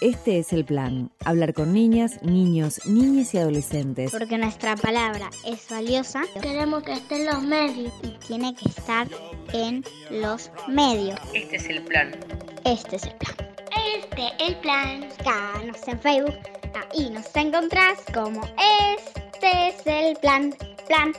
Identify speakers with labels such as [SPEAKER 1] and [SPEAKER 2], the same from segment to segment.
[SPEAKER 1] Este es el plan, hablar con niñas, niños, niñas y adolescentes.
[SPEAKER 2] Porque nuestra palabra es valiosa.
[SPEAKER 3] Queremos que esté en los medios.
[SPEAKER 2] Y tiene que estar en los medios.
[SPEAKER 4] Este es el plan.
[SPEAKER 2] Este es el plan.
[SPEAKER 3] Este el plan.
[SPEAKER 2] Búscanos en Facebook. Ahí nos encontrás como Este es el plan. Plan.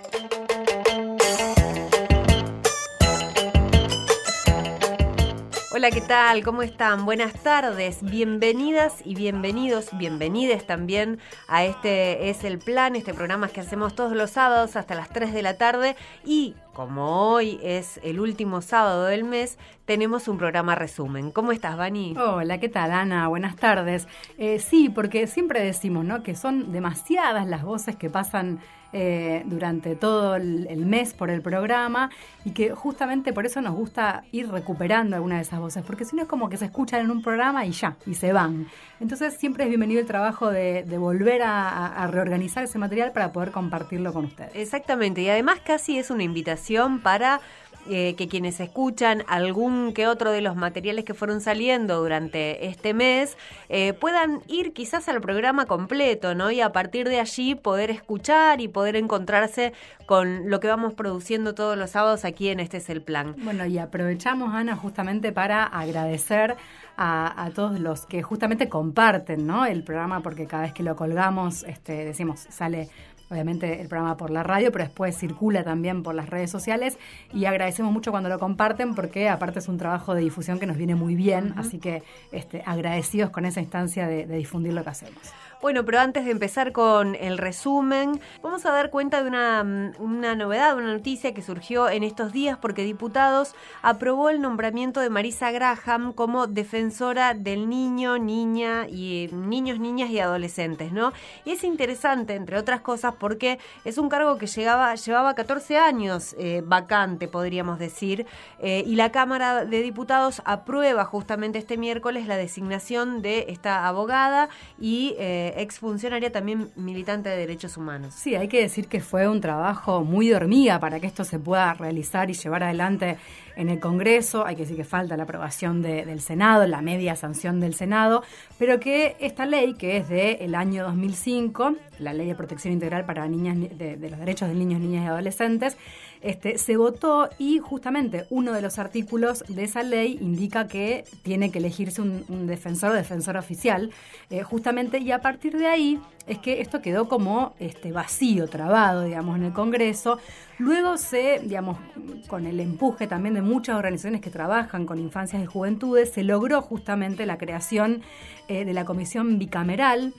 [SPEAKER 4] Hola, ¿qué tal? ¿Cómo están? Buenas tardes, bienvenidas y bienvenidos, bienvenides también a este es el plan, este programa que hacemos todos los sábados hasta las 3 de la tarde y como hoy es el último sábado del mes, tenemos un programa resumen. ¿Cómo estás, Vani?
[SPEAKER 5] Hola, ¿qué tal, Ana? Buenas tardes. Eh, sí, porque siempre decimos, ¿no? Que son demasiadas las voces que pasan eh, durante todo el, mes por el programa y que justamente por eso nos gusta ir recuperando alguna de esas voces, porque si no es como que se escuchan en un programa y ya, y se van. Entonces siempre es bienvenido el trabajo de, volver a, reorganizar ese material para poder compartirlo con ustedes.
[SPEAKER 4] Exactamente, y además casi es una invitación para eh, que quienes escuchan algún que otro de los materiales que fueron saliendo durante este mes eh, puedan ir quizás al programa completo, ¿no? Y a partir de allí poder escuchar y poder encontrarse con lo que vamos produciendo todos los sábados aquí en Este es el Plan.
[SPEAKER 5] Bueno, y aprovechamos, Ana, justamente para agradecer a, a, todos los que justamente comparten ¿no? el programa, porque cada vez que lo colgamos, este, decimos, sale obviamente el programa por la radio, pero después circula también por las redes sociales. Y agradecemos mucho cuando lo comparten porque aparte es un trabajo de difusión que nos viene muy bien, así que este, agradecidos con esa instancia de difundir lo que hacemos.
[SPEAKER 4] Bueno, pero antes de empezar con el resumen, vamos a dar cuenta de una, una, novedad, una noticia que surgió en estos días porque diputados aprobó el nombramiento de Marisa Graham como defensora del niño, niña y niños, niñas y adolescentes, ¿no? Y es interesante, entre otras cosas, porque es un cargo que llegaba, llevaba 14 años eh, vacante, podríamos decir, eh, y la Cámara de Diputados aprueba justamente este miércoles la designación de esta abogada y eh, exfuncionaria también militante de derechos humanos.
[SPEAKER 5] Sí, hay que decir que fue un trabajo muy de hormiga para que esto se pueda realizar y llevar adelante en el Congreso. Hay que decir que falta la aprobación del Senado, la media sanción del Senado, pero que esta ley, que es del año 2005, la Ley de Protección Integral para niñas de, de los Derechos de Niños, Niñas y Adolescentes, este, se votó y justamente uno de los artículos de esa ley indica que tiene que elegirse un, defensor o defensor oficial, eh, justamente, y a partir de ahí es que esto quedó como este, vacío, trabado, digamos, en el Congreso. Luego se, digamos, con el empuje también de muchas organizaciones que trabajan con infancias y juventudes, se logró justamente la creación eh, de la comisión bicameral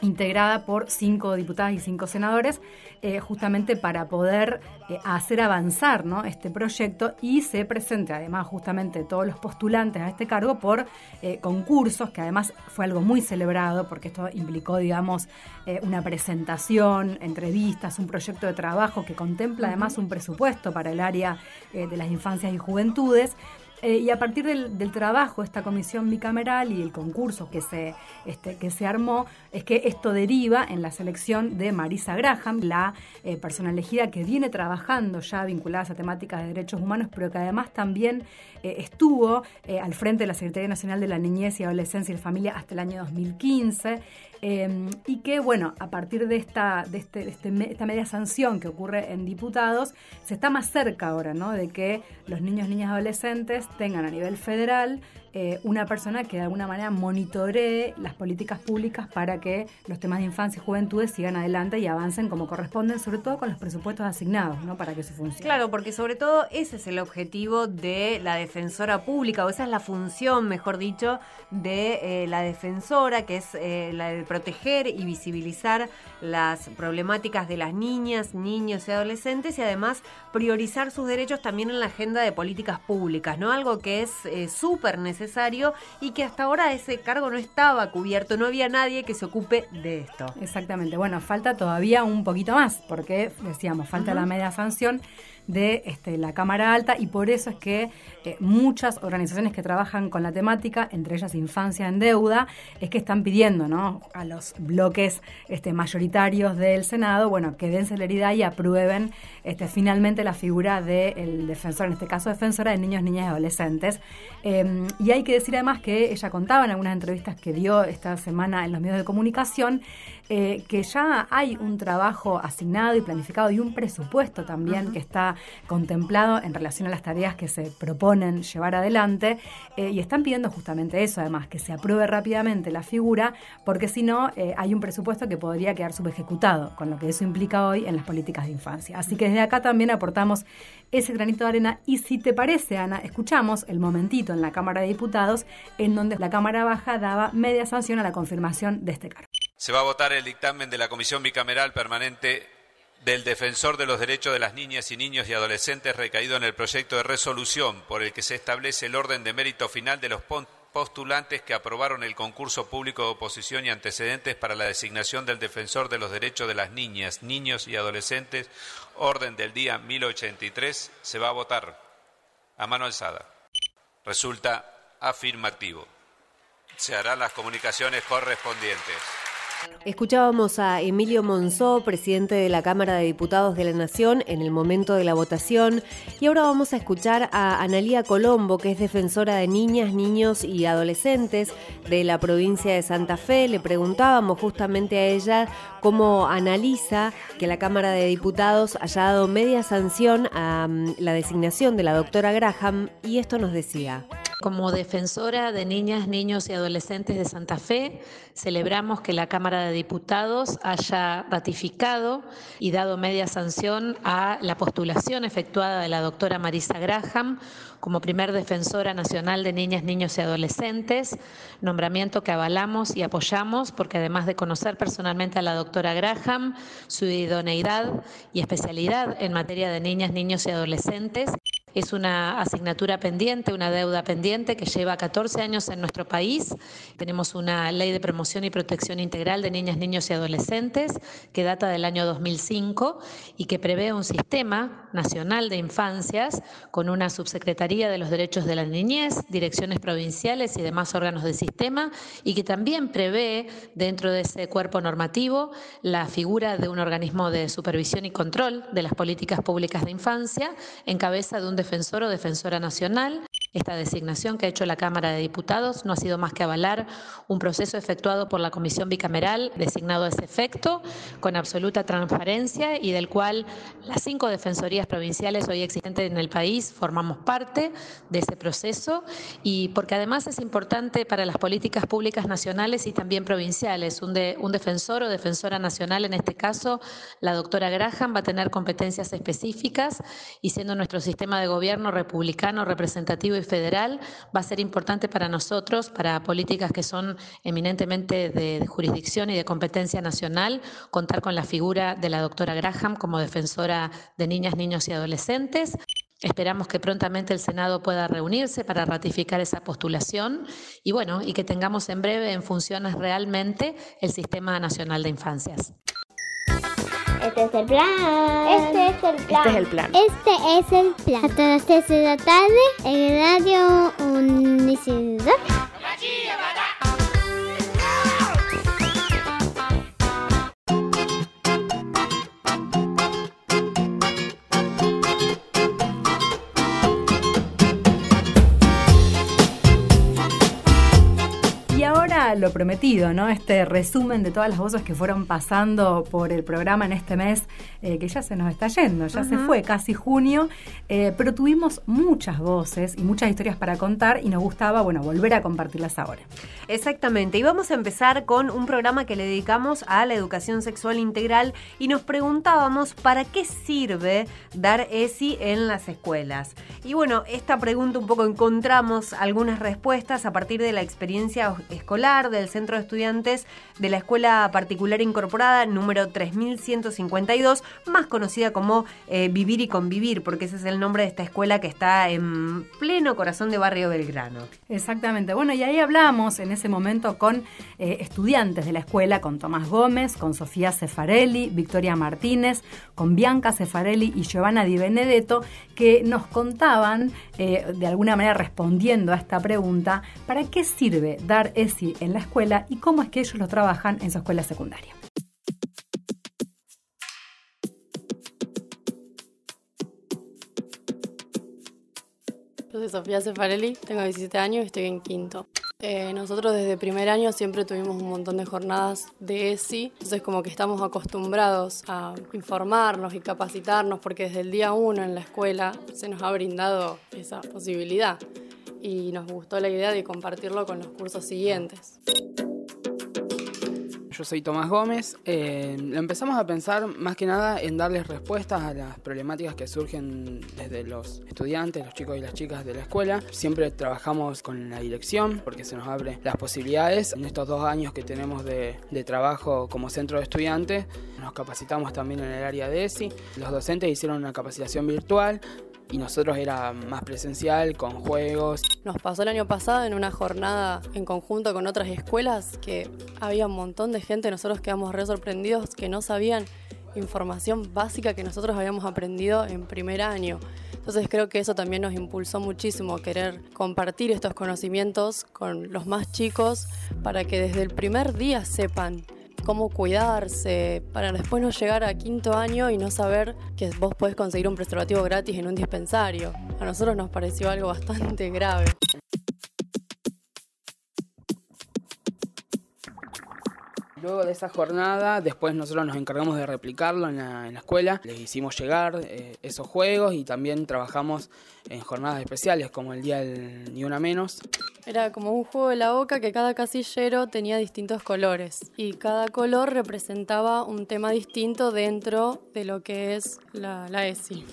[SPEAKER 5] integrada por cinco diputadas y cinco senadores, eh, justamente para poder eh, hacer avanzar este proyecto y se presente además justamente todos los postulantes a este cargo por eh, concursos, que además fue algo muy celebrado porque esto implicó, digamos, una presentación, entrevistas, un proyecto de trabajo que contempla además un presupuesto para el área de las infancias y juventudes. Eh, y a partir del, trabajo, esta comisión bicameral y el concurso que se, este, que se armó, es que esto deriva en la selección de Marisa Graham, la eh, persona elegida que viene trabajando ya vinculada a temáticas de derechos humanos, pero que además también eh, estuvo al frente de la Secretaría Nacional de la Niñez y Adolescencia y la Familia hasta el año 2015. Em, y que, bueno, a partir de, esta, de, este, este esta media sanción que ocurre en diputados, se está más cerca ahora, ¿no? De que los niños, niñas, adolescentes tengan a nivel federal eh, una persona que de alguna manera monitoree las políticas públicas para que los temas de infancia y juventudes sigan adelante y avancen como corresponden, sobre todo con los presupuestos asignados, ¿no? Para que eso funcione.
[SPEAKER 4] Claro, porque sobre todo ese es el objetivo de la defensora pública, o esa es la función, mejor dicho, de eh, la defensora, que es eh, la de proteger y visibilizar las problemáticas de las niñas, niños y adolescentes y además priorizar sus derechos también en la agenda de políticas públicas, ¿no? Algo que es súper necesario necesario y que hasta ahora ese cargo no estaba cubierto, no había nadie que se ocupe de esto.
[SPEAKER 5] Exactamente, bueno, falta todavía un poquito más, porque decíamos, falta la media sanción de este, la Cámara Alta y por eso es que eh, muchas organizaciones que trabajan con la temática, entre ellas Infancia en Deuda, es que están pidiendo ¿no? a los bloques este, mayoritarios del Senado, bueno, que den celeridad y aprueben este, finalmente la figura del defensor, en este caso defensora de niños, niñas y adolescentes. Em, y hay que decir además que ella contaba en algunas entrevistas que dio esta semana en los medios de comunicación eh, que ya hay un trabajo asignado y planificado y un presupuesto también que está contemplado en relación a las tareas que se proponen llevar adelante eh, y están pidiendo justamente eso, además, que se apruebe rápidamente la figura, porque si no, eh, hay un presupuesto que podría quedar subejecutado, con lo que eso implica hoy en las políticas de infancia. Así que desde acá también aportamos ese granito de arena y si te parece, Ana, escuchamos el momentito en la Cámara de Diputados en donde la Cámara Baja daba media sanción a la confirmación de este cargo.
[SPEAKER 6] Se va a votar el dictamen de la Comisión Bicameral Permanente del Defensor de los Derechos de las Niñas y Niños y Adolescentes recaído en el proyecto de resolución por el que se establece el orden de mérito final de los postulantes que aprobaron el concurso público de oposición y antecedentes para la designación del Defensor de los Derechos de las Niñas, Niños y Adolescentes, orden del día 1083, se va a votar a mano alzada. Resulta afirmativo. Se harán las comunicaciones correspondientes.
[SPEAKER 4] Escuchábamos a Emilio Monzó, presidente de la Cámara de Diputados de la Nación, en el momento de la votación. Y ahora vamos a escuchar a Analía Colombo, que es defensora de niñas, niños y adolescentes de la provincia de Santa Fe. Le preguntábamos justamente a ella cómo analiza que la Cámara de Diputados haya dado media sanción a mm, la designación de la doctora Graham. Y esto nos decía.
[SPEAKER 7] Como defensora de niñas, niños y adolescentes de Santa Fe, celebramos que la Cámara de Diputados haya ratificado y dado media sanción a la postulación efectuada de la doctora Marisa Graham como primer defensora nacional de niñas, niños y adolescentes, nombramiento que avalamos y apoyamos porque además de conocer personalmente a la doctora Graham, su idoneidad y especialidad en materia de niñas, niños y adolescentes, es una asignatura pendiente, una deuda pendiente que lleva 14 años en nuestro país. Tenemos una ley de promoción y protección integral de niñas, niños y adolescentes que data del año 2005 y que prevé un sistema nacional de infancias con una subsecretaría de los derechos de la niñez, direcciones provinciales y demás órganos del sistema y que también prevé dentro de ese cuerpo normativo la figura de un organismo de supervisión y control de las políticas públicas de infancia en cabeza de un defensor o defensora nacional. Esta designación que ha hecho la Cámara de Diputados no ha sido más que avalar un proceso efectuado por la Comisión Bicameral designado a ese efecto, con absoluta transparencia y del cual las cinco defensorías provinciales hoy existentes en el país formamos parte de ese proceso y porque además es importante para las políticas públicas nacionales y también provinciales. Un, un defensor o defensora nacional, en este caso la doctora Graham, va a tener competencias específicas y siendo nuestro sistema de gobierno republicano representativo y federal va a ser importante para nosotros, para políticas que son eminentemente de, jurisdicción y de competencia nacional, contar con la figura de la doctora Graham como defensora de niñas, niños y adolescentes. Esperamos que prontamente el Senado pueda reunirse para ratificar esa postulación y bueno, y que tengamos en breve en funciones realmente el Sistema Nacional de Infancias.
[SPEAKER 2] Este es el plan. Este es el plan.
[SPEAKER 1] Este es el plan.
[SPEAKER 3] Este es el plan.
[SPEAKER 2] Hasta las 3 de la tarde en Radio Unicidad.
[SPEAKER 5] Lo prometido, ¿no? Este resumen de todas las voces que fueron pasando por el programa en este mes, eh, que ya se nos está yendo, ya se fue casi junio, eh, pero tuvimos muchas voces y muchas historias para contar y nos gustaba, bueno, volver a compartirlas ahora.
[SPEAKER 4] Exactamente, y vamos a empezar con un programa que le dedicamos a la educación sexual integral y nos preguntábamos para qué sirve dar ESI en las escuelas. Y bueno, esta pregunta un poco encontramos algunas respuestas a partir de la experiencia escolar del Centro de Estudiantes de la Escuela Particular Incorporada número 3152, más conocida como eh, Vivir y Convivir, porque ese es el nombre de esta escuela que está en pleno corazón de Barrio Belgrano.
[SPEAKER 5] Exactamente. Bueno, y ahí hablamos en ese momento con eh, estudiantes de la escuela, con Tomás Gómez, con Sofía Cefarelli, Victoria Martínez, con Bianca Cefarelli y Giovanna Di Benedetto, que nos contaban, eh, de alguna manera respondiendo a esta pregunta, ¿para qué sirve dar ESI en la escuela y cómo es que ellos lo trabajan en su escuela secundaria?
[SPEAKER 8] Yo soy Sofía Cefarelli, tengo 17 años y estoy en quinto. Eh, nosotros desde primer año siempre tuvimos un montón de jornadas de ESI, entonces como que estamos acostumbrados a informarnos y capacitarnos porque desde el día uno en la escuela se nos ha brindado esa posibilidad y nos gustó la idea de compartirlo con los cursos siguientes.
[SPEAKER 9] Yo soy Tomás Gómez. Eh, empezamos a pensar más que nada en darles respuestas a las problemáticas que surgen desde los estudiantes, los chicos y las chicas de la escuela. Siempre trabajamos con la dirección porque se nos abren las posibilidades. En estos dos años que tenemos de, de trabajo como centro de estudiantes, nos capacitamos también en el área de ESI. Los docentes hicieron una capacitación virtual y nosotros era más presencial, con juegos.
[SPEAKER 8] Nos pasó el año pasado en una jornada en conjunto con otras escuelas que había un montón de gente, nosotros quedamos re sorprendidos que no sabían información básica que nosotros habíamos aprendido en primer año. Entonces creo que eso también nos impulsó muchísimo querer compartir estos conocimientos con los más chicos para que desde el primer día sepan cómo cuidarse, para después no llegar a quinto año y no saber que vos podés conseguir un preservativo gratis en un dispensario. A nosotros nos pareció algo bastante grave.
[SPEAKER 9] Luego de esa jornada, después nosotros nos encargamos de replicarlo en la, escuela. Les hicimos llegar eh, esos juegos y también trabajamos en jornadas especiales como el Día del Ni Una Menos.
[SPEAKER 8] Era como un juego de la boca que cada casillero tenía distintos colores y cada color representaba un tema distinto dentro de lo que es la, la ESI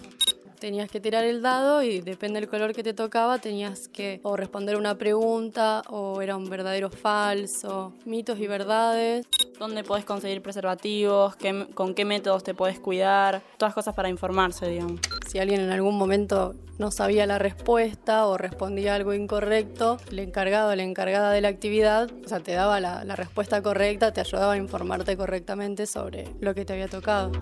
[SPEAKER 8] tenías que tirar el dado y depende del color que te tocaba tenías que o responder una pregunta o era un verdadero o falso, mitos y verdades.
[SPEAKER 10] ¿Dónde podés conseguir preservativos? ¿Con qué métodos te podés cuidar? Todas cosas para informarse, digamos.
[SPEAKER 8] Si alguien en algún momento no sabía la respuesta o respondía algo incorrecto, el encargado o la encargada de la actividad, o sea, te daba la, la respuesta correcta, te ayudaba a informarte correctamente sobre lo que te había tocado.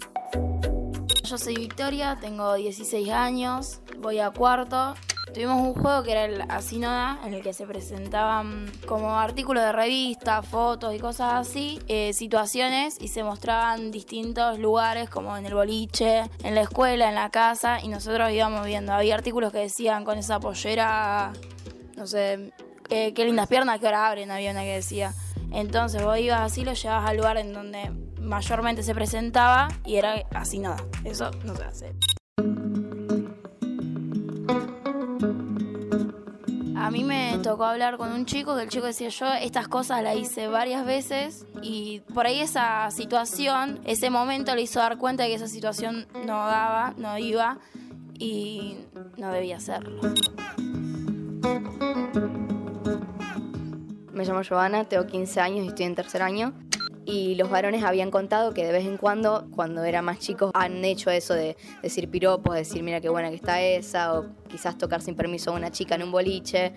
[SPEAKER 11] Yo soy Victoria, tengo 16 años, voy a cuarto. Tuvimos un juego que era el Asinoda, en el que se presentaban como artículos de revista, fotos y cosas así, eh, situaciones y se mostraban distintos lugares como en el boliche, en la escuela, en la casa y nosotros íbamos viendo. Había artículos que decían con esa pollera, no sé, qué lindas piernas que ahora abren, había una que decía. Entonces vos ibas así, lo llevabas al lugar en donde mayormente se presentaba y era así nada. Eso no se hace. A mí me tocó hablar con un chico que el chico decía yo estas cosas las hice varias veces y por ahí esa situación, ese momento le hizo dar cuenta de que esa situación no daba, no iba y no debía hacerlo.
[SPEAKER 12] Me llamo Giovanna, tengo 15 años y estoy en tercer año y los varones habían contado que de vez en cuando, cuando eran más chicos, han hecho eso de decir piropos, decir mira qué buena que está esa, o quizás tocar sin permiso a una chica en un boliche,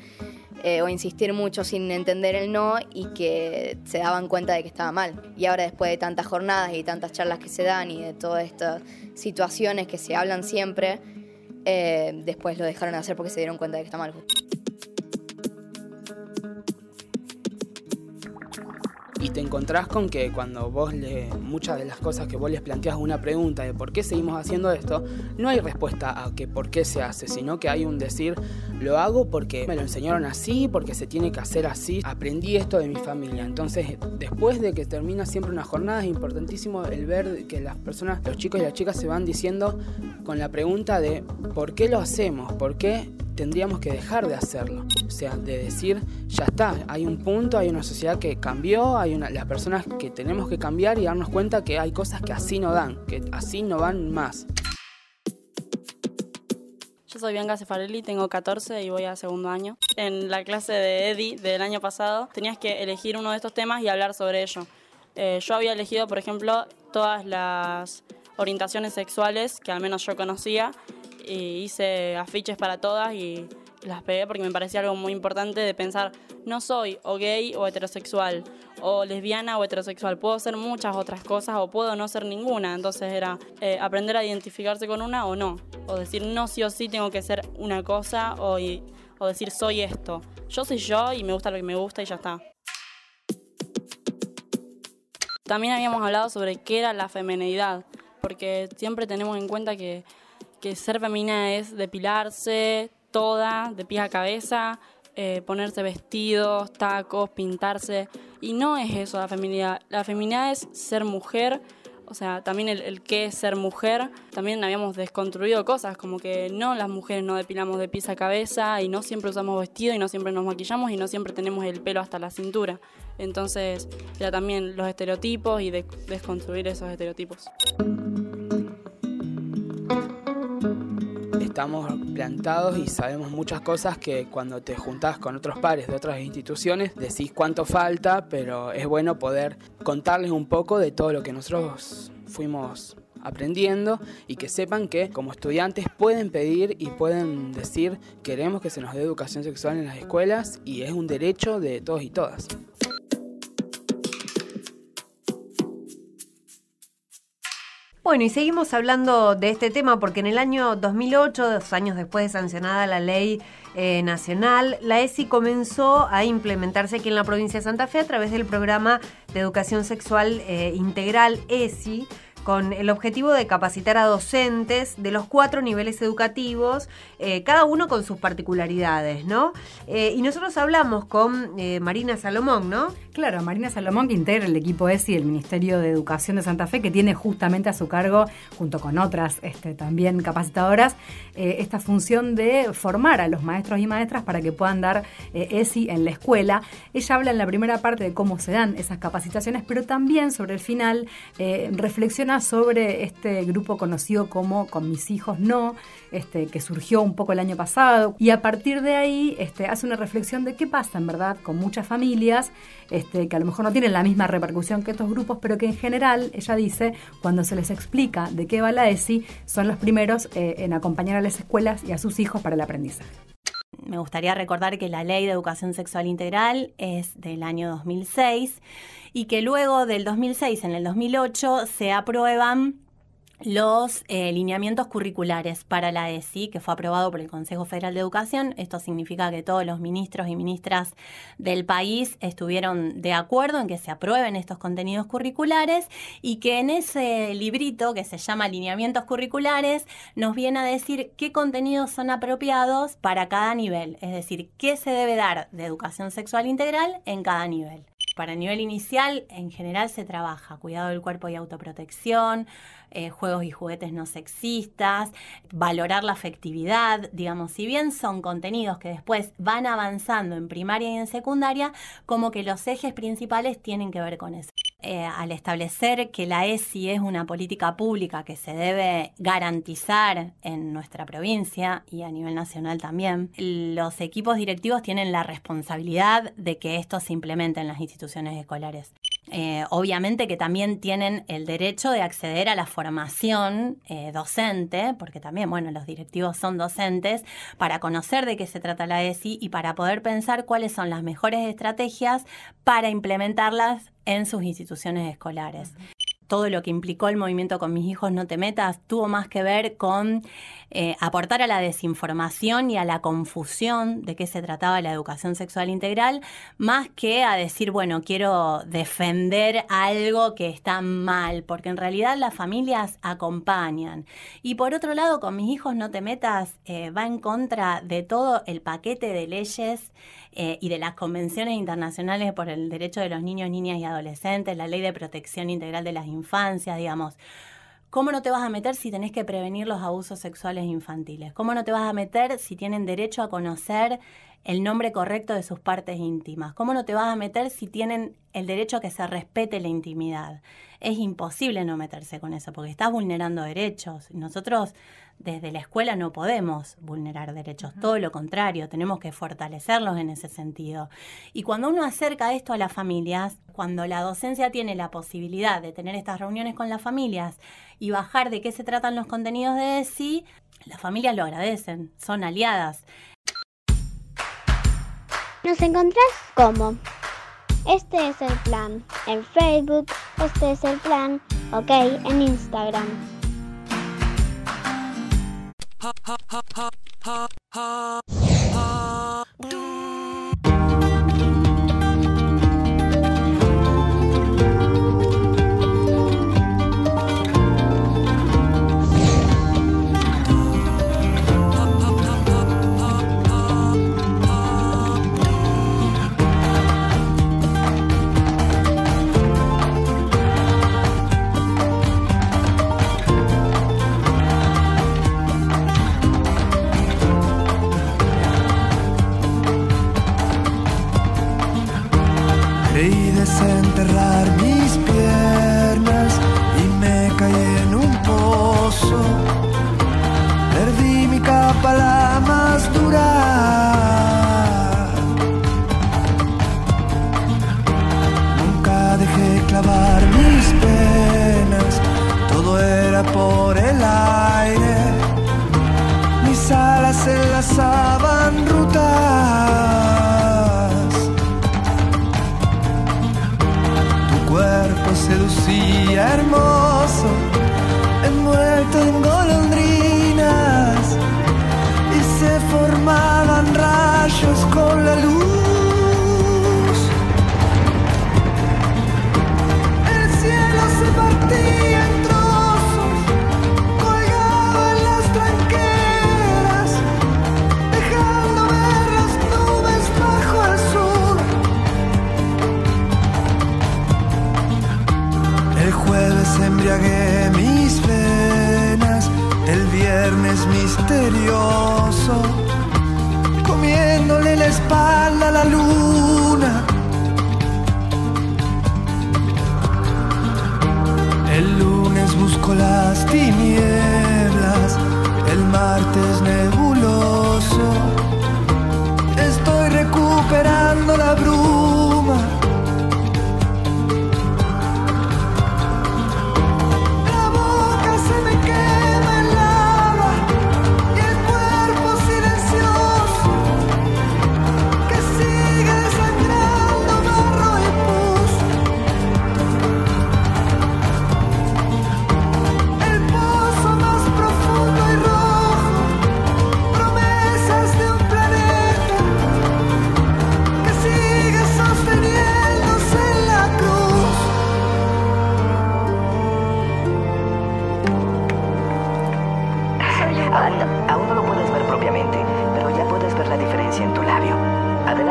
[SPEAKER 12] eh, o insistir mucho sin entender el no y que se daban cuenta de que estaba mal. Y ahora después de tantas jornadas y tantas charlas que se dan y de todas estas situaciones que se hablan siempre, eh, después lo dejaron de hacer porque se dieron cuenta de que está mal.
[SPEAKER 9] Y te encontrás con que cuando vos le, muchas de las cosas que vos les planteas una pregunta de por qué seguimos haciendo esto, no hay respuesta a que por qué se hace, sino que hay un decir, lo hago porque me lo enseñaron así, porque se tiene que hacer así, aprendí esto de mi familia. Entonces, después de que termina siempre una jornada, es importantísimo el ver que las personas, los chicos y las chicas se van diciendo con la pregunta de por qué lo hacemos, por qué tendríamos que dejar de hacerlo. O sea, de decir, ya está, hay un punto, hay una sociedad que cambió, hay las personas que tenemos que cambiar y darnos cuenta que hay cosas que así no dan, que así no van más.
[SPEAKER 8] Yo
[SPEAKER 10] soy Bianca Cefarelli, tengo 14 y voy a segundo año. En la clase de Eddie del año pasado tenías que elegir uno de estos temas y hablar sobre ello. Eh, yo había elegido, por ejemplo, todas las orientaciones sexuales que al menos yo conocía y hice afiches para todas y las pegué porque me parecía algo muy importante de pensar, no soy o gay o heterosexual, o lesbiana o heterosexual, puedo ser muchas otras cosas o puedo no ser ninguna, entonces era eh, aprender a identificarse con una o no, o decir no sí o sí tengo que ser una cosa o, o decir soy esto, yo soy yo y me gusta lo que me gusta y ya está. También habíamos hablado sobre qué era la feminidad, porque siempre tenemos en cuenta que, que ser femenina es depilarse toda, de pies a cabeza, eh, ponerse vestidos, tacos, pintarse. Y no es eso la feminidad. La feminidad es ser mujer, o sea, también el, el qué es ser mujer. También habíamos desconstruido cosas, como que no, las mujeres no depilamos de pies a cabeza y no siempre usamos vestido y no siempre nos maquillamos y no siempre tenemos el pelo hasta la cintura. Entonces, era también los estereotipos y de, desconstruir esos estereotipos.
[SPEAKER 9] Estamos plantados y sabemos muchas cosas que cuando te juntás con otros pares de otras instituciones decís cuánto falta, pero es bueno poder contarles un poco de todo lo que nosotros fuimos aprendiendo y que sepan que como estudiantes pueden pedir y pueden decir queremos que se nos dé educación sexual en las escuelas y es un derecho de todos y todas.
[SPEAKER 4] Bueno, y seguimos hablando de este tema porque en el año 2008, dos años después de sancionada la ley eh, nacional, la ESI comenzó a implementarse aquí en la provincia de Santa Fe a través del programa de educación sexual eh, integral ESI con el objetivo de capacitar a docentes de los cuatro niveles educativos, eh, cada uno con sus particularidades, ¿no? Eh, y nosotros hablamos con eh, Marina Salomón, ¿no?
[SPEAKER 5] Claro, Marina Salomón, que integra el equipo ESI del Ministerio de Educación de Santa Fe, que tiene justamente a su cargo, junto con otras este, también capacitadoras, esta función de formar a los maestros y maestras para que puedan dar ESI en la escuela. Ella habla en la primera parte de cómo se dan esas capacitaciones, pero también sobre el final reflexiona sobre este grupo conocido como Con mis hijos no, este, que surgió un poco el año pasado. Y a partir de ahí este, hace una reflexión de qué pasa en verdad con muchas familias este, que a lo mejor no tienen la misma repercusión que estos grupos, pero que en general, ella dice, cuando se les explica de qué va la ESI, son los primeros eh, en acompañar a las escuelas y a sus hijos para el aprendizaje.
[SPEAKER 13] Me gustaría recordar que la Ley de Educación Sexual Integral es del año 2006 y que luego del 2006, en el 2008, se aprueban los eh, lineamientos curriculares para la ESI, que fue aprobado por el Consejo Federal de Educación. Esto significa que todos los ministros y ministras del país estuvieron de acuerdo en que se aprueben estos contenidos curriculares y que en ese librito que se llama Lineamientos Curriculares nos viene a decir qué contenidos son apropiados para cada nivel, es decir, qué se debe dar de educación sexual integral en cada nivel. Para el nivel inicial, en general se trabaja cuidado del cuerpo y autoprotección, eh, juegos y juguetes no sexistas, valorar la afectividad, digamos, si bien son contenidos que después van avanzando en primaria y en secundaria, como que los ejes principales tienen que ver con eso. Eh, al establecer que la ESI es una política pública que se debe garantizar en nuestra provincia y a nivel nacional también, los equipos directivos tienen la responsabilidad de que esto se implemente en las instituciones escolares. Eh, obviamente que también tienen el derecho de acceder a la formación eh, docente, porque también, bueno, los directivos son docentes, para conocer de qué se trata la ESI y para poder pensar cuáles son las mejores estrategias para implementarlas en sus instituciones escolares. Todo lo que implicó el movimiento con mis hijos no te metas tuvo más que ver con eh, aportar a la desinformación y a la confusión de qué se trataba la educación sexual integral, más que a decir, bueno, quiero defender algo que está mal, porque en realidad las familias acompañan. Y por otro lado, con mis hijos no te metas eh, va en contra de todo el paquete de leyes eh, y de las convenciones internacionales por el derecho de los niños, niñas y adolescentes, la ley de protección integral de las infancias, digamos. ¿Cómo no te vas a meter si tenés que prevenir los abusos sexuales infantiles? ¿Cómo no te vas a meter si tienen derecho a conocer el nombre correcto de sus partes íntimas. ¿Cómo no te vas a meter si tienen el derecho a que se respete la intimidad? Es imposible no meterse con eso porque estás vulnerando derechos. Nosotros desde la escuela no podemos vulnerar derechos, todo lo contrario, tenemos que fortalecerlos en ese sentido. Y cuando uno acerca esto a las familias, cuando la docencia tiene la posibilidad de tener estas reuniones con las familias y bajar de qué se tratan los contenidos de ESI, las familias lo agradecen, son aliadas.
[SPEAKER 2] Nos encontrás como Este es el plan en Facebook, este es el plan, ok, en Instagram.
[SPEAKER 14] Desenterrar mis piernas y me caí en un pozo. Perdí mi capa la más dura. Nunca dejé clavar mis penas, recuperando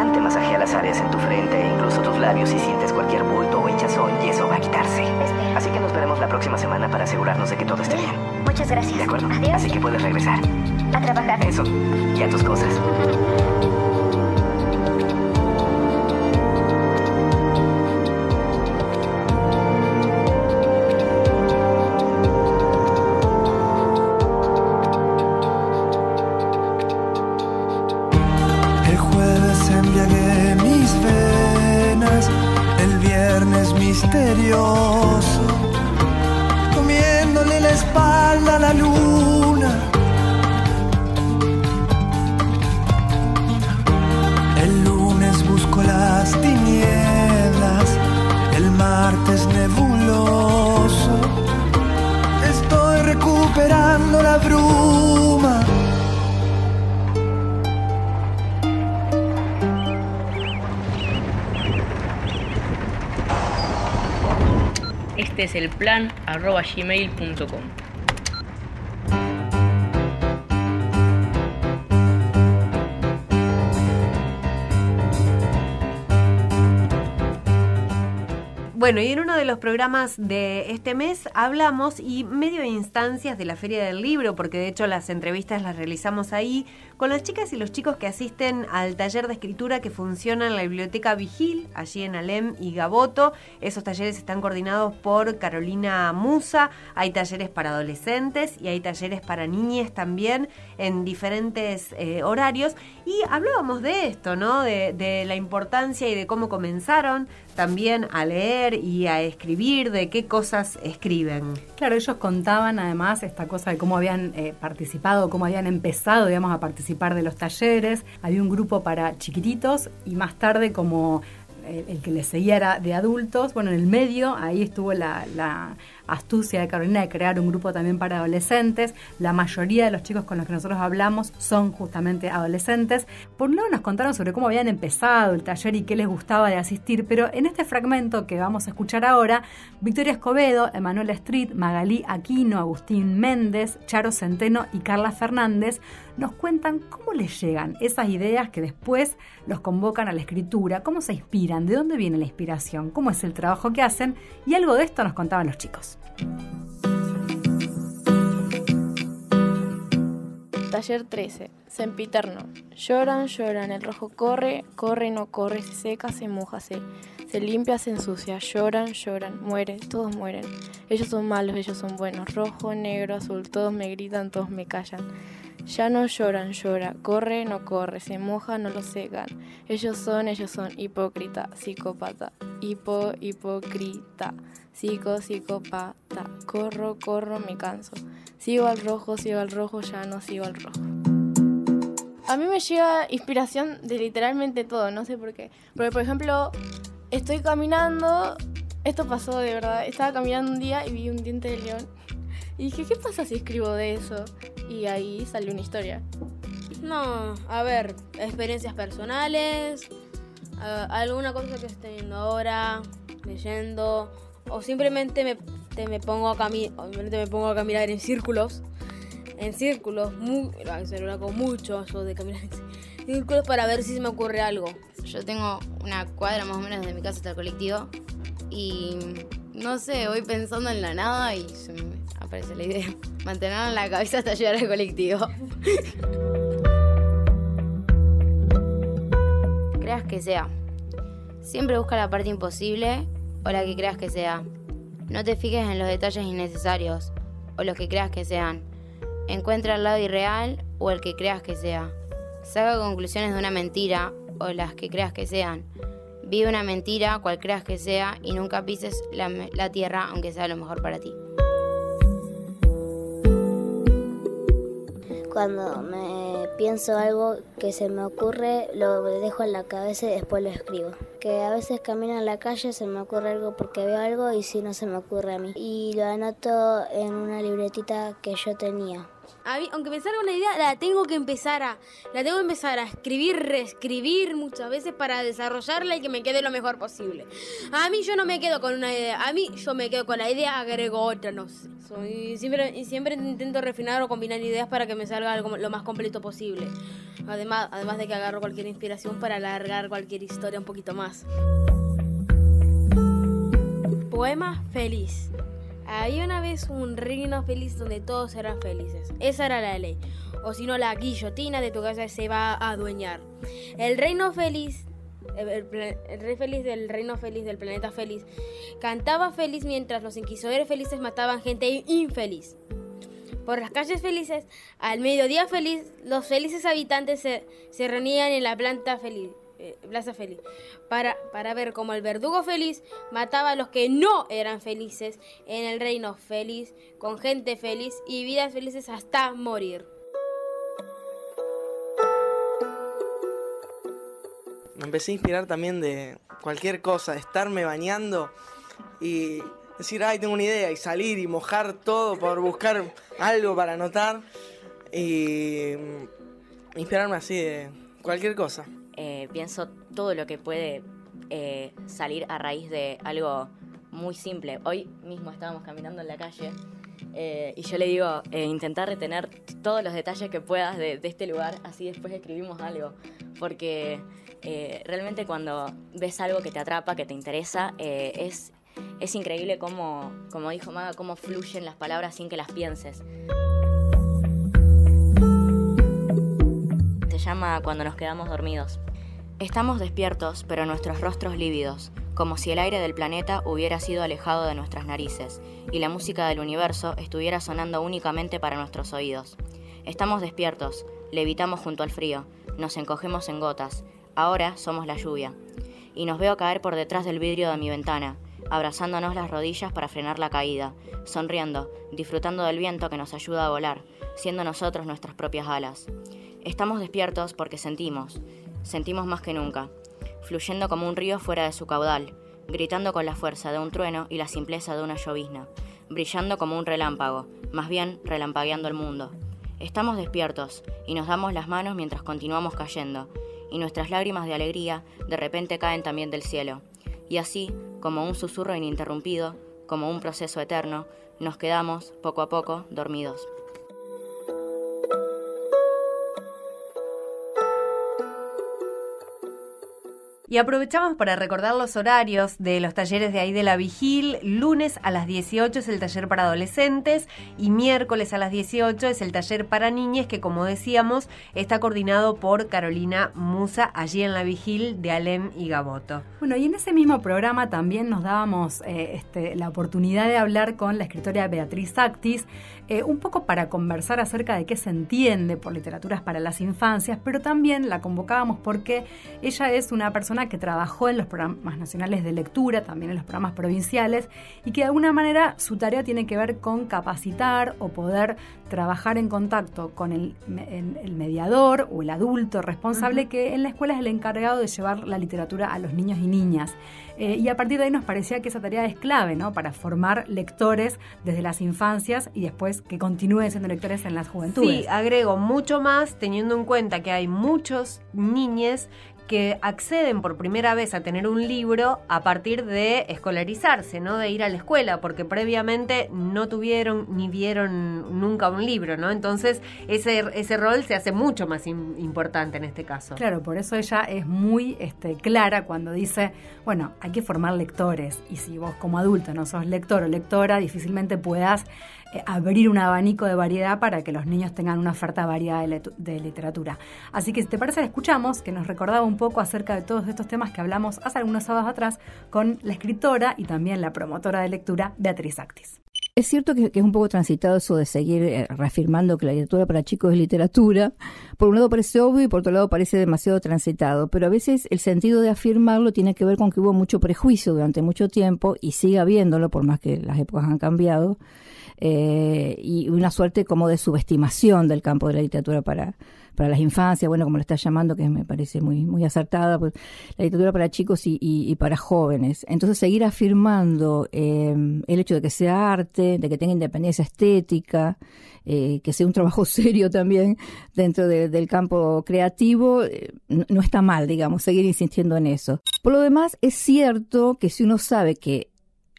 [SPEAKER 15] Adelante masajea las áreas en tu frente e incluso tus labios si sientes cualquier bulto o hinchazón y eso va a quitarse. Así que nos veremos la próxima semana para asegurarnos de que todo esté bien.
[SPEAKER 3] Muchas gracias.
[SPEAKER 15] ¿De acuerdo?
[SPEAKER 3] Adiós.
[SPEAKER 15] Así que puedes regresar.
[SPEAKER 3] A trabajar.
[SPEAKER 15] Eso. Y a tus cosas.
[SPEAKER 16] gmail.com.
[SPEAKER 4] Bueno, y en de los programas de este mes hablamos y medio instancias de la Feria del Libro, porque de hecho las entrevistas las realizamos ahí, con las chicas y los chicos que asisten al taller de escritura que funciona en la Biblioteca Vigil, allí en Alem y Gaboto. Esos talleres están coordinados por Carolina Musa, hay talleres para adolescentes y hay talleres para niñas también en diferentes eh, horarios. Y hablábamos de esto, ¿no? De, de la importancia y de cómo comenzaron también a leer y a escribir, de qué cosas escriben.
[SPEAKER 5] Claro, ellos contaban además esta cosa de cómo habían eh, participado, cómo habían empezado, digamos, a participar de los talleres. Había un grupo para chiquititos y más tarde como el, que les seguía era de adultos. Bueno, en el medio ahí estuvo la astucia de Carolina de crear un grupo también para adolescentes. La mayoría de los chicos con los que nosotros hablamos son justamente adolescentes. Por un nos contaron sobre cómo habían empezado el taller y qué les gustaba de asistir, pero en este fragmento que vamos a escuchar ahora, Victoria Escobedo, Emanuel Street, Magalí Aquino, Agustín Méndez, Charo Centeno y Carla Fernández nos cuentan cómo les llegan esas ideas que después los convocan a la escritura, cómo se inspiran, de dónde viene la inspiración, cómo es el trabajo que hacen y algo de esto nos contaban los chicos.
[SPEAKER 8] Taller 13. Sempiterno. Lloran, lloran. El rojo corre, corre, no corre. Se seca, se moja, se, se limpia, se ensucia. Lloran, lloran. Muere, todos mueren. Ellos son malos, ellos son buenos. Rojo, negro, azul. Todos me gritan, todos me callan. Ya no lloran, llora. Corre, no corre. Se moja, no lo secan. Ellos son, ellos son hipócrita, psicópata. Hipo, hipócrita. Psico, psicópata. Corro, corro, me canso. Sigo al rojo, sigo al rojo, ya no sigo al rojo. A mí me llega inspiración de literalmente todo, no sé por qué. Porque, por ejemplo, estoy caminando, esto pasó de verdad, estaba caminando un día y vi un diente de león. Y dije, ¿qué pasa si escribo de eso? Y ahí salió una historia.
[SPEAKER 17] No, a ver, experiencias personales, uh, alguna cosa que esté viendo ahora, leyendo, o simplemente me, me, pongo a me pongo a caminar en círculos, en círculos, muy, hago mucho eso de caminar en círculos para ver si se me ocurre algo.
[SPEAKER 18] Yo tengo una cuadra más o menos de mi casa hasta el colectivo y no sé, voy pensando en la nada y se me aparece la idea. Mantenerla en la cabeza hasta llegar al colectivo. creas que sea. Siempre busca la parte imposible o la que creas que sea. No te fijes en los detalles innecesarios o los que creas que sean. Encuentra el lado irreal o el que creas que sea. Saca conclusiones de una mentira o las que creas que sean. Vive una mentira, cual creas que sea, y nunca pises la, la tierra aunque sea lo mejor para ti.
[SPEAKER 2] Cuando me pienso algo que se me ocurre, lo dejo en la cabeza y después lo escribo. Que a veces camino en la calle, se me ocurre algo porque veo algo y si no se me ocurre a mí. Y lo anoto en una libretita que yo tenía.
[SPEAKER 17] A mí, aunque me salga una idea, la tengo que empezar a, la tengo que empezar a escribir, reescribir muchas veces para desarrollarla y que me quede lo mejor posible. A mí yo no me quedo con una idea, a mí yo me quedo con la idea, agrego otra, no sé. Soy, siempre, siempre intento refinar o combinar ideas para que me salga algo lo más completo posible. Además, además de que agarro cualquier inspiración para alargar cualquier historia un poquito más. Poema feliz. Había una vez un reino feliz donde todos eran felices. Esa era la ley. O si no, la guillotina de tu casa se va a adueñar. El reino feliz, el, el, rey feliz del reino feliz del planeta feliz, cantaba feliz mientras los inquisidores felices mataban gente infeliz. Por las calles felices, al mediodía feliz, los felices habitantes se, se reunían en la planta feliz. Eh, Plaza Feliz, para, para ver cómo el verdugo feliz mataba a los que no eran felices en el reino feliz, con gente feliz y vidas felices hasta morir.
[SPEAKER 19] Me empecé a inspirar también de cualquier cosa, estarme bañando y decir, ay, tengo una idea, y salir y mojar todo por buscar algo para anotar y inspirarme así de cualquier cosa
[SPEAKER 20] eh, pienso todo lo que puede eh, salir a raíz de algo muy simple. Hoy mismo estábamos caminando en la calle eh, y yo le digo, eh, intentar retener todos los detalles que puedas de, de, este lugar, así después escribimos algo. Porque realmente cuando ves algo que te atrapa, que te interesa, es Es increíble cómo, como dijo Maga, cómo fluyen las palabras sin que las pienses. Llama Cuando nos quedamos dormidos. Estamos despiertos, pero nuestros rostros lívidos, como si el aire del planeta hubiera sido alejado de nuestras narices y la música del universo estuviera sonando únicamente para nuestros oídos. Estamos despiertos, levitamos junto al frío, nos encogemos en gotas, ahora somos la lluvia. Y nos veo caer por detrás del vidrio de mi ventana, abrazándonos las rodillas para frenar la caída, sonriendo, disfrutando del viento que nos ayuda a volar, siendo nosotros nuestras propias alas. Estamos despiertos porque sentimos, sentimos más que nunca, fluyendo como un río fuera de su caudal, gritando con la fuerza de un trueno y la simpleza de una llovizna, brillando como un relámpago, más bien relampagueando el mundo. Estamos despiertos y nos damos las manos mientras continuamos cayendo, y nuestras lágrimas de alegría de repente caen también del cielo. Y así, como un susurro ininterrumpido, como un proceso eterno, nos quedamos, poco a poco, dormidos.
[SPEAKER 4] Y aprovechamos para recordar los horarios de los talleres de ahí de la Vigil. Lunes a las 18 es el taller para adolescentes y miércoles a las 18 es el taller para niñas que como decíamos está coordinado por Carolina Musa allí en la Vigil de Alem y Gaboto.
[SPEAKER 5] Bueno, y en ese mismo programa también nos dábamos eh, este, la oportunidad de hablar con la escritora Beatriz Actis, eh, un poco para conversar acerca de qué se entiende por literaturas para las infancias, pero también la convocábamos porque ella es una persona que trabajó en los programas nacionales de lectura, también en los programas provinciales, y que de alguna manera su tarea tiene que ver con capacitar o poder trabajar en contacto con el, mediador o el adulto responsable que en la escuela es el encargado de llevar la literatura a los niños y niñas. Eh, y a partir de ahí nos parecía que esa tarea es clave, ¿no? Para formar lectores desde las infancias y después que continúen siendo lectores en las juventudes.
[SPEAKER 4] Sí, agrego mucho más teniendo en cuenta que hay muchos niñes que acceden por primera vez a tener un libro a partir de escolarizarse, ¿no? De ir a la escuela, porque previamente no tuvieron ni vieron nunca un libro, ¿no? Entonces ese, ese rol se hace mucho más importante en este caso.
[SPEAKER 5] Claro, por eso ella es muy este, clara cuando dice, bueno, hay que formar lectores y si vos como adulto no sos lector o lectora, difícilmente puedas abrir un abanico de variedad para que los niños tengan una oferta variada de, literatura. Así que si te parece, escuchamos, que nos recordaba un poco acerca de todos estos temas que hablamos hace algunos sábados atrás con la escritora y también la promotora de lectura, Beatriz Actis.
[SPEAKER 21] Es cierto que, es un poco transitado eso de seguir eh, reafirmando que la literatura para chicos es literatura. Por un lado parece obvio y por otro lado parece demasiado transitado, pero a veces el sentido de afirmarlo tiene que ver con que hubo mucho prejuicio durante mucho tiempo y sigue habiéndolo, por más que las épocas han cambiado, eh, y una suerte como de subestimación del campo de la literatura para, para las infancias, bueno, como lo está llamando, que me parece muy, muy acertada, pues, la literatura para chicos y, para jóvenes. Entonces, seguir afirmando eh, el hecho de que sea arte, de que tenga independencia estética, eh, que sea un trabajo serio también dentro del campo creativo, no está mal, digamos, seguir insistiendo en eso. Por lo demás, es cierto que si uno sabe que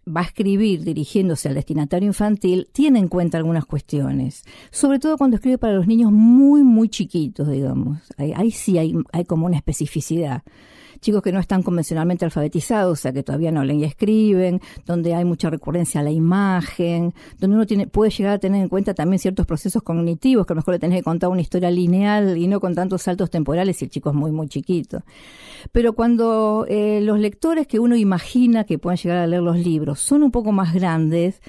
[SPEAKER 21] va a escribir dirigiéndose al destinatario infantil tiene en cuenta algunas cuestiones, sobre todo cuando escribe para los niños muy, muy chiquitos, digamos. Ahí, sí hay, hay como una especificidad chicos que no están convencionalmente alfabetizados, o sea, que todavía no leen y escriben, donde hay mucha recurrencia a la imagen, donde uno tiene, puede llegar a tener en cuenta también ciertos procesos cognitivos, que a lo mejor le tenés que contar una historia lineal y no con tantos saltos temporales si el chico es muy, muy chiquito. Pero cuando eh, los lectores que uno imagina que puedan llegar a leer los libros son un poco más grandes,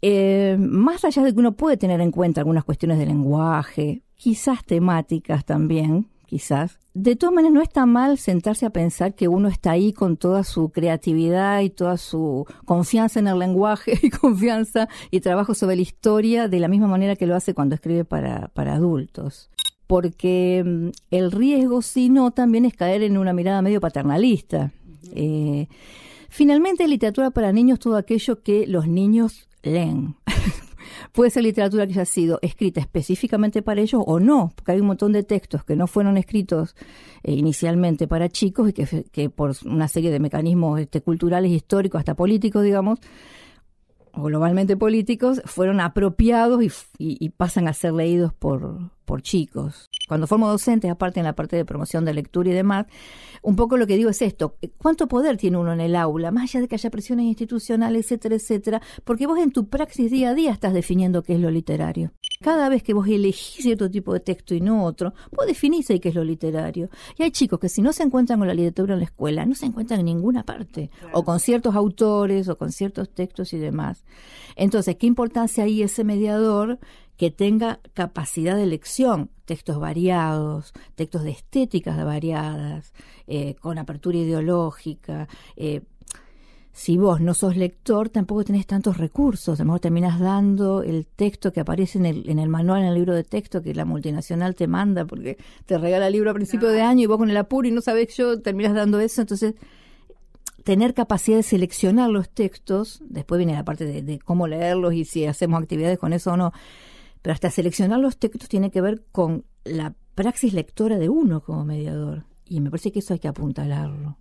[SPEAKER 21] eh, más allá de que uno puede tener en cuenta algunas cuestiones de lenguaje, quizás temáticas también, quizás. De todas maneras, no está mal sentarse a pensar que uno está ahí con toda su creatividad y toda su confianza en el lenguaje y confianza y trabajo sobre la historia de la misma manera que lo hace cuando escribe para, para adultos. Porque mm, el riesgo, si no, también es caer en una mirada medio paternalista. Eh, finalmente, literatura para niños todo aquello que los niños leen. Puede ser literatura que haya sido escrita específicamente para ellos o no, porque hay un montón de textos que no fueron escritos eh, inicialmente para chicos y que, por una serie de mecanismos este, culturales, históricos, hasta políticos, digamos, o globalmente políticos, fueron apropiados y, y pasan a ser leídos por, por chicos. Cuando formo docentes, aparte en la parte de promoción de lectura y demás, un poco lo que digo es esto, ¿cuánto poder tiene uno en el aula? Más allá de que haya presiones institucionales, etcétera, etcétera, porque vos en tu praxis día a día estás definiendo qué es lo literario. Cada vez que vos elegís cierto tipo de texto y no otro, vos definís ahí qué es lo literario. Y hay chicos que si no se encuentran con la literatura en la escuela, no se encuentran en ninguna parte, o con ciertos autores, o con ciertos textos y demás. Entonces, ¿qué importancia hay ese mediador que tenga capacidad de elección, textos variados, textos de estéticas variadas, eh, con apertura ideológica, eh, si vos no sos lector, tampoco tenés tantos recursos. A lo mejor terminás dando el texto que aparece en el, en el manual, en el libro de texto que la multinacional te manda porque te regala el libro a principio de año y vos con el apuro y no sabés yo, terminás dando eso. Entonces, tener capacidad de seleccionar los textos, después viene la parte de, de cómo leerlos y si hacemos actividades con eso o no, pero hasta seleccionar los textos tiene que ver con la praxis lectora de uno como mediador. Y me parece que eso hay que apuntalarlo.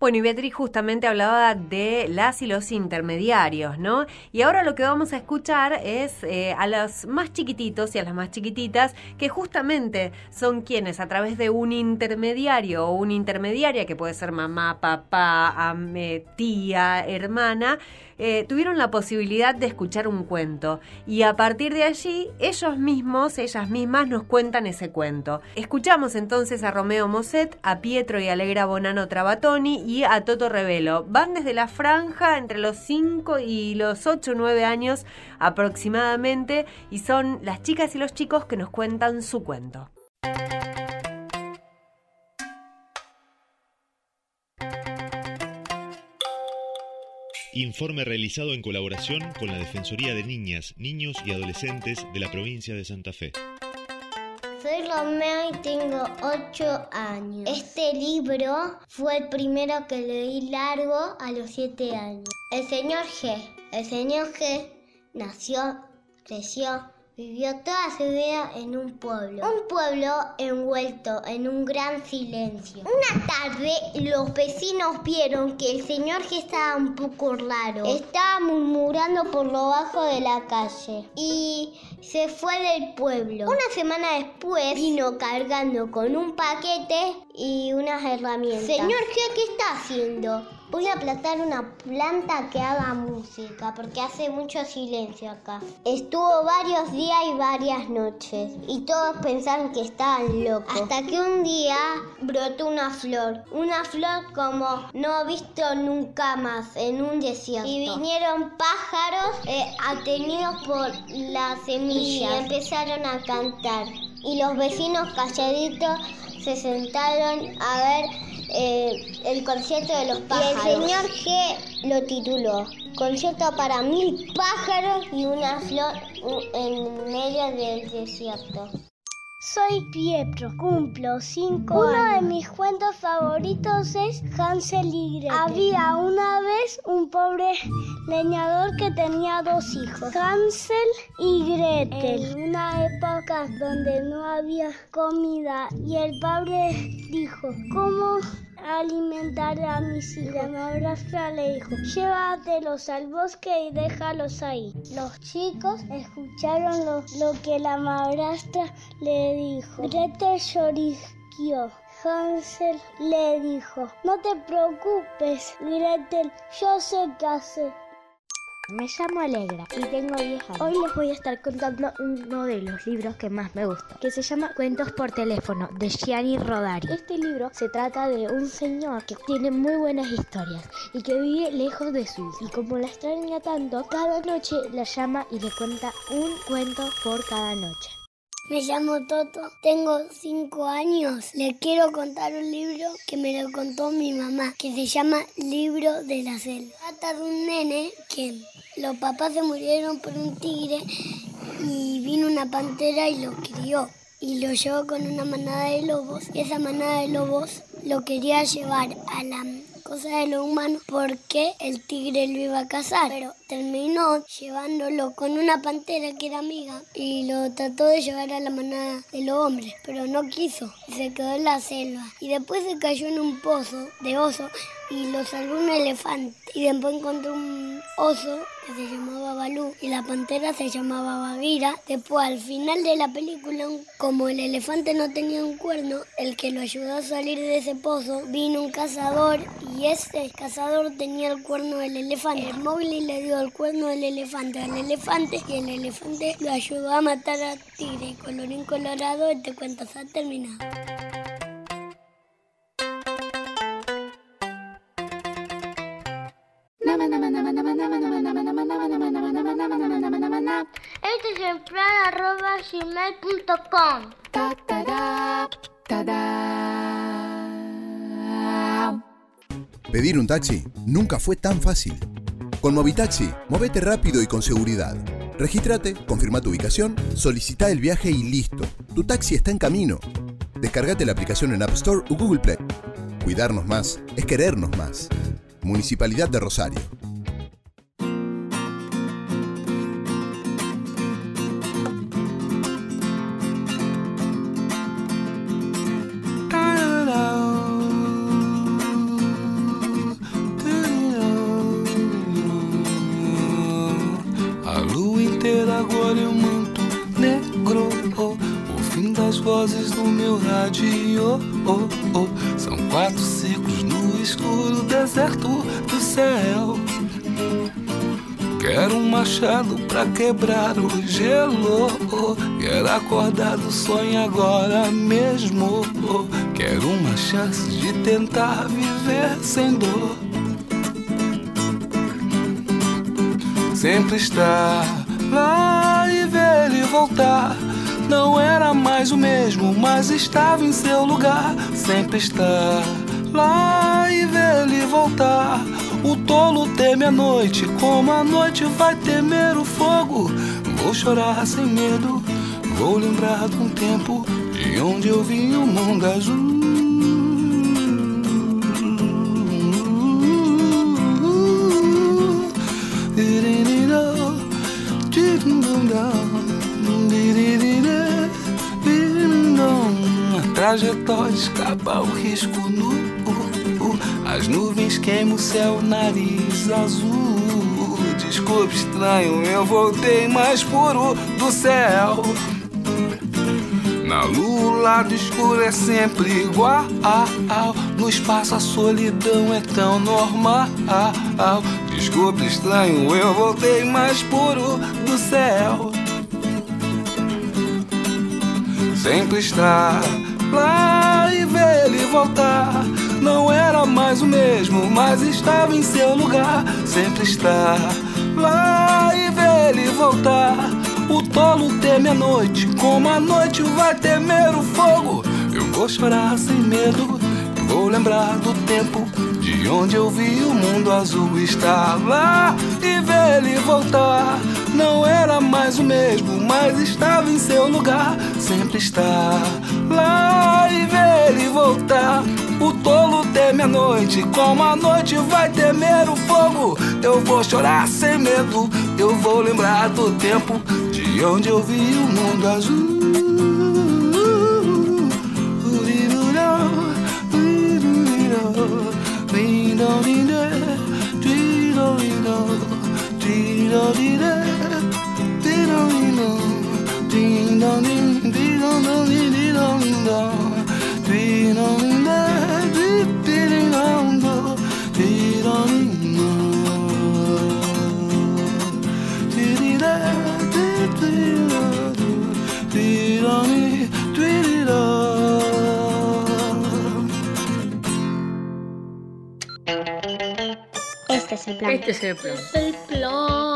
[SPEAKER 4] Bueno, y Beatriz justamente hablaba de las y los intermediarios, ¿no? Y ahora lo que vamos a escuchar es eh, a los más chiquititos y a las más chiquititas, que justamente son quienes a través de un intermediario o una intermediaria, que puede ser mamá, papá, tía, hermana, eh, tuvieron la posibilidad de escuchar un cuento. Y a partir de allí, ellos mismos, ellas mismas nos cuentan ese cuento. Escuchamos entonces a Romeo Moset, a Pietro y Alegra Bonano Trabatoni y a Toto Revelo. Van desde la franja entre los 5 y los 8 o 9 años aproximadamente y son las chicas y los chicos que nos cuentan su cuento.
[SPEAKER 22] Informe realizado en colaboración con la Defensoría de Niñas, Niños y Adolescentes de la provincia de Santa Fe.
[SPEAKER 3] Romeo y tengo 8 años. Este libro fue el primero que leí largo a los 7 años. El señor G. El señor G nació, creció, Vivió toda su vida en un pueblo, un pueblo envuelto en un gran silencio. Una tarde los vecinos vieron que el señor que estaba un poco raro, estaba murmurando por lo bajo de la calle y se fue del pueblo. Una semana después vino cargando con un paquete y unas herramientas. Señor, ¿qué, qué está haciendo? Voy a plantar una planta que haga música porque hace mucho silencio acá. Estuvo varios días y varias noches y todos pensaron que estaban locos. Hasta que un día brotó una flor. Una flor como no he visto nunca más en un desierto. Y vinieron pájaros eh, atenidos por la semilla y empezaron a cantar. Y los vecinos calladitos se sentaron a ver eh, el concierto de los pájaros. Y el señor G lo tituló Concierto para mil pájaros y una flor en medio del desierto.
[SPEAKER 23] Soy Pietro, cumplo cinco años. Uno de mis cuentos favoritos es Hansel y Gretel. Había una vez un pobre leñador que tenía dos hijos, Hansel y Gretel. En una época donde no había comida y el padre dijo, ¿cómo alimentar a mis hijos. La madrastra le dijo, llévatelos al bosque y déjalos ahí. Los chicos escucharon lo, lo que la madrastra le dijo. Gretel llorisqueó. Hansel le dijo, no te preocupes, Gretel, yo sé qué hacer.
[SPEAKER 24] Me llamo Alegra y tengo 10 años. Hoy les voy a estar contando uno de los libros que más me gusta, que se llama Cuentos por teléfono de Gianni Rodari. Este libro se trata de un señor que tiene muy buenas historias y que vive lejos de su hija. Y como la extraña tanto, cada noche la llama y le cuenta un cuento por cada noche.
[SPEAKER 23] Me llamo Toto, tengo 5 años. Le quiero contar un libro que me lo contó mi mamá, que se llama Libro de la Selva. Trata de un nene que los papás se murieron por un tigre y vino una pantera y lo crió. Y lo llevó con una manada de lobos. Y esa manada de lobos lo quería llevar a la cosa de lo humano porque el tigre lo iba a cazar, pero terminó llevándolo con una pantera que era amiga y lo trató de llevar a la manada de los hombres, pero no quiso, se quedó en la selva y después se cayó en un pozo de oso y lo salvó un elefante. Y después encontró un oso que se llamaba Balú y la pantera se llamaba Bagheera. Después, al final de la película, como el elefante no tenía un cuerno, el que lo ayudó a salir de ese pozo, vino un cazador y ese cazador tenía el cuerno del elefante. El móvil le dio el cuerno del elefante al elefante y el elefante lo ayudó a matar a tigre. Colorín colorado, este cuento se ha terminado.
[SPEAKER 3] Este es el plan arroba gmail.com.
[SPEAKER 25] Pedir un taxi nunca fue tan fácil. Con Movitaxi, movete rápido y con seguridad. Regístrate, confirma tu ubicación, solicita el viaje y listo. Tu taxi está en camino. Descargate la aplicación en App Store o Google Play. Cuidarnos más es querernos más. Municipalidad de Rosario.
[SPEAKER 26] Quebrar o gelo. Quero acordar do sonho agora mesmo. Quero uma chance de tentar viver sem dor. sempre estar lá e ver ele voltar. Não era mais o mesmo, mas estava em seu lugar. Sempre estar lá e ver ele voltar. O tolo teme a noite, como a noite vai temer o fogo. Vou chorar sem medo, vou lembrar de um tempo de onde eu vi o mundo azul. Trajetória escapa o risco nu. As nuvens queimam o céu, nariz azul. Desculpe, estranho, eu voltei mais puro do céu. Na lua, o lado escuro é sempre igual. No espaço, a solidão é tão normal. Desculpe, estranho, eu voltei mais puro do céu. Sempre estar lá e ver ele voltar. Não era mais o mesmo, mas estava em seu lugar. Sempre estar lá e ver ele voltar. O tolo teme a noite, como a noite vai temer o fogo. Eu vou chorar sem medo, vou lembrar do tempo de onde eu vi o mundo azul estar lá e ver ele voltar. Não era mais o mesmo, mas estava em seu lugar. Sempre estar lá e ver ele voltar. O tolo teme a noite, como a noite vai temer o fogo. Eu vou chorar sem medo, eu vou lembrar do tempo de onde eu vi o mundo azul.
[SPEAKER 24] Este es el plan.
[SPEAKER 16] Este es el plan.
[SPEAKER 23] El plan.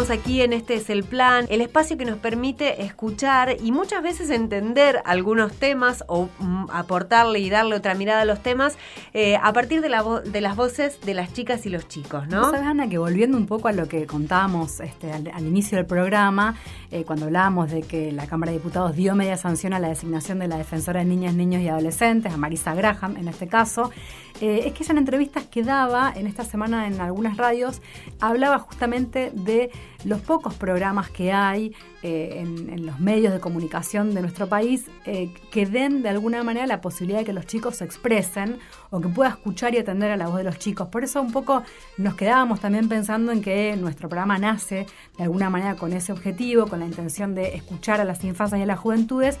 [SPEAKER 4] Aquí en Este es el Plan, el espacio que nos permite escuchar y muchas veces entender algunos temas o mm, aportarle y darle otra mirada a los temas eh, a partir de, las voces de las chicas y los chicos, ¿no?
[SPEAKER 5] Sabes, Ana, que volviendo un poco a lo que contábamos este, al, inicio del programa, eh, cuando hablábamos de que la Cámara de Diputados dio media sanción a la designación de la defensora de niñas, niños y adolescentes, a Marisa Graham en este caso, eh, es que ella en entrevistas que daba en esta semana en algunas radios hablaba justamente de los pocos programas que hay eh, en, los medios de comunicación de nuestro país eh, que den de alguna manera la posibilidad de que los chicos se expresen o que pueda escuchar y atender a la voz de los chicos. Por eso un poco nos quedábamos también pensando en que nuestro programa nace de alguna manera con ese objetivo, con la intención de escuchar a las infancias y a las juventudes,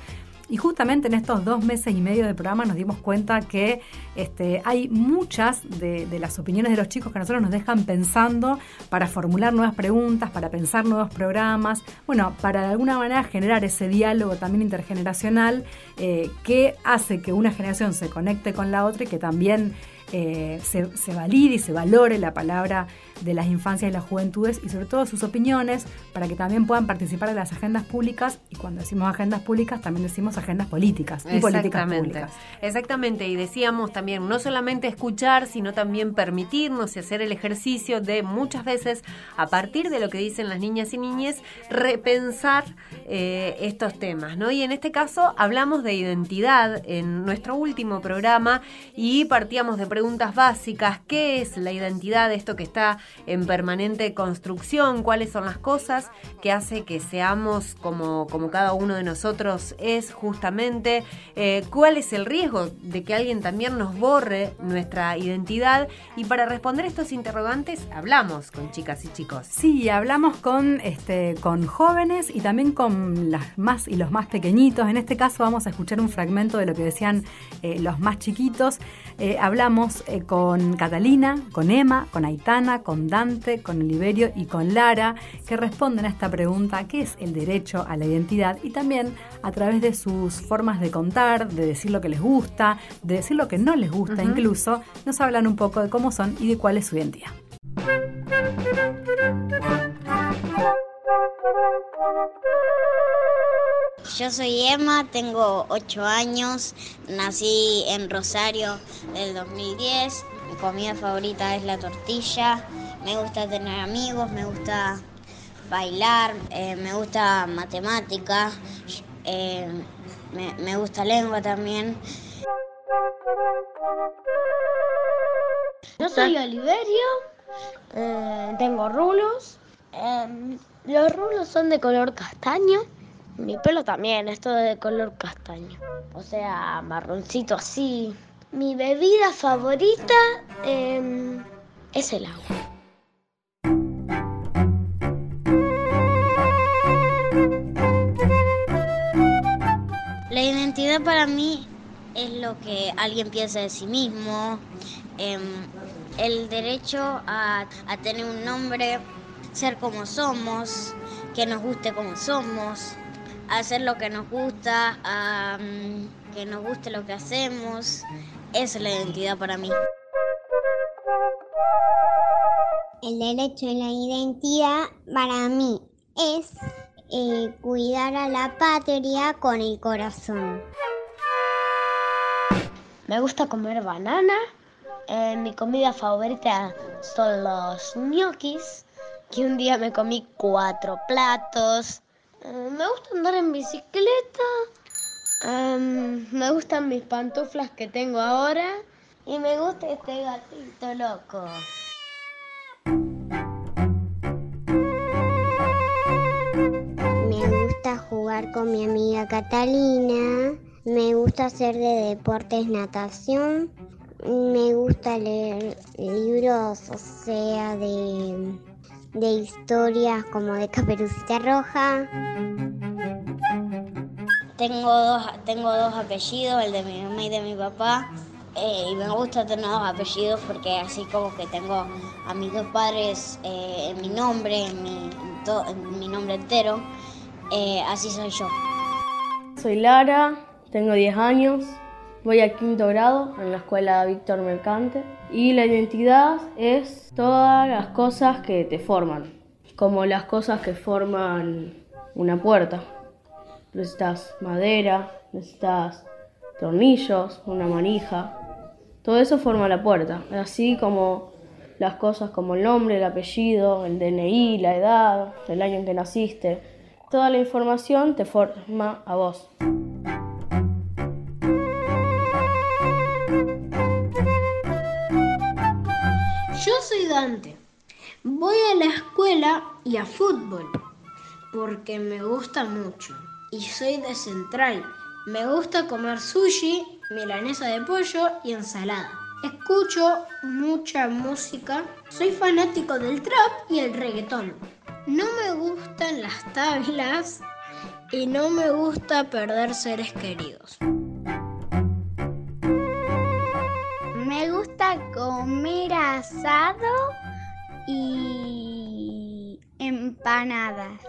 [SPEAKER 5] y justamente en estos dos meses y medio de programa nos dimos cuenta que este, hay muchas de, las opiniones de los chicos que a nosotros nos dejan pensando para formular nuevas preguntas, para pensar nuevos programas, bueno, para de alguna manera generar ese diálogo también intergeneracional eh, que hace que una generación se conecte con la otra y que también eh, se, se valide y se valore la palabra de las infancias y las juventudes y sobre todo sus opiniones para que también puedan participar de las agendas públicas y cuando decimos agendas públicas también decimos agendas políticas y políticas públicas.
[SPEAKER 4] Exactamente, y decíamos también no solamente escuchar, sino también permitirnos y hacer el ejercicio de muchas veces a partir de lo que dicen las niñas y niñes repensar eh, estos temas, ¿no? Y en este caso hablamos de identidad en nuestro último programa y partíamos de preguntas básicas, ¿qué es la identidad? Esto que está en permanente construcción, cuáles son las cosas que hace que seamos como, como cada uno de nosotros es justamente, eh, cuál es el riesgo de que alguien también nos borre nuestra identidad. Y para responder estos interrogantes hablamos con chicas y chicos.
[SPEAKER 5] Sí, hablamos con, este, con jóvenes y también con las más y los más pequeñitos. En este caso vamos a escuchar un fragmento de lo que decían eh, los más chiquitos. Eh, hablamos con Catalina, con Emma, con Aitana, con Dante, con Oliverio y con Lara, que responden a esta pregunta, ¿qué es el derecho a la identidad? Y también a través de sus formas de contar, de decir lo que les gusta, de decir lo que no les gusta incluso, nos hablan un poco de cómo son y de cuál es su identidad.
[SPEAKER 3] Yo soy Emma, tengo 8 años, nací en Rosario del 2010, mi comida favorita es la tortilla, me gusta tener amigos, me gusta bailar, eh, me gusta matemática, eh, me, gusta lengua también.
[SPEAKER 23] Yo soy Oliverio, eh, tengo rulos. los rulos son de color castaño. Mi pelo también es todo de color castaño. O sea, marroncito así. Mi bebida favorita em, es el agua.
[SPEAKER 3] La identidad para mí es lo que alguien piensa de sí mismo, em, el derecho a, tener un nombre, ser como somos, que nos guste como somos, hacer lo que nos gusta, que nos guste lo que hacemos. Esa es la identidad para mí.
[SPEAKER 24] El derecho a la identidad para mí es eh, cuidar a la patria con el corazón.
[SPEAKER 23] Me gusta comer banana. Eh, mi comida favorita son los ñoquis, que un día me comí cuatro platos. Eh, me gusta andar en bicicleta. Em, me gustan mis pantuflas que tengo ahora. Y me gusta este gatito loco.
[SPEAKER 24] jugar con mi amiga Catalina. Me gusta hacer de deportes natación. Me gusta leer libros, o sea, de, de historias como de Caperucita Roja.
[SPEAKER 3] Tengo dos, tengo dos apellidos, el de mi mamá y de mi papá. Eh, y me gusta tener dos apellidos porque así como que tengo a mis dos padres eh, en mi nombre, en mi, en mi nombre entero. Eh, así soy yo.
[SPEAKER 27] Soy Lara, tengo 10 años, voy al quinto grado en la escuela Víctor Mercante y la identidad es todas las cosas que te forman. como las cosas que forman una puerta. Necesitas madera, necesitas tornillos, una manija. Todo eso forma la puerta. Así como las cosas como el nombre, el apellido, el DNI, la edad, el año en que naciste. Toda la información te forma a vos.
[SPEAKER 28] Yo soy Dante. Voy a la escuela y a fútbol porque me gusta mucho. Y soy de Central. Me gusta comer sushi, milanesa de pollo y ensalada. Escucho mucha música. Soy fanático del trap y el reggaetón. No me gustan las tablas y no me gusta perder seres queridos.
[SPEAKER 24] Asado y empanadas.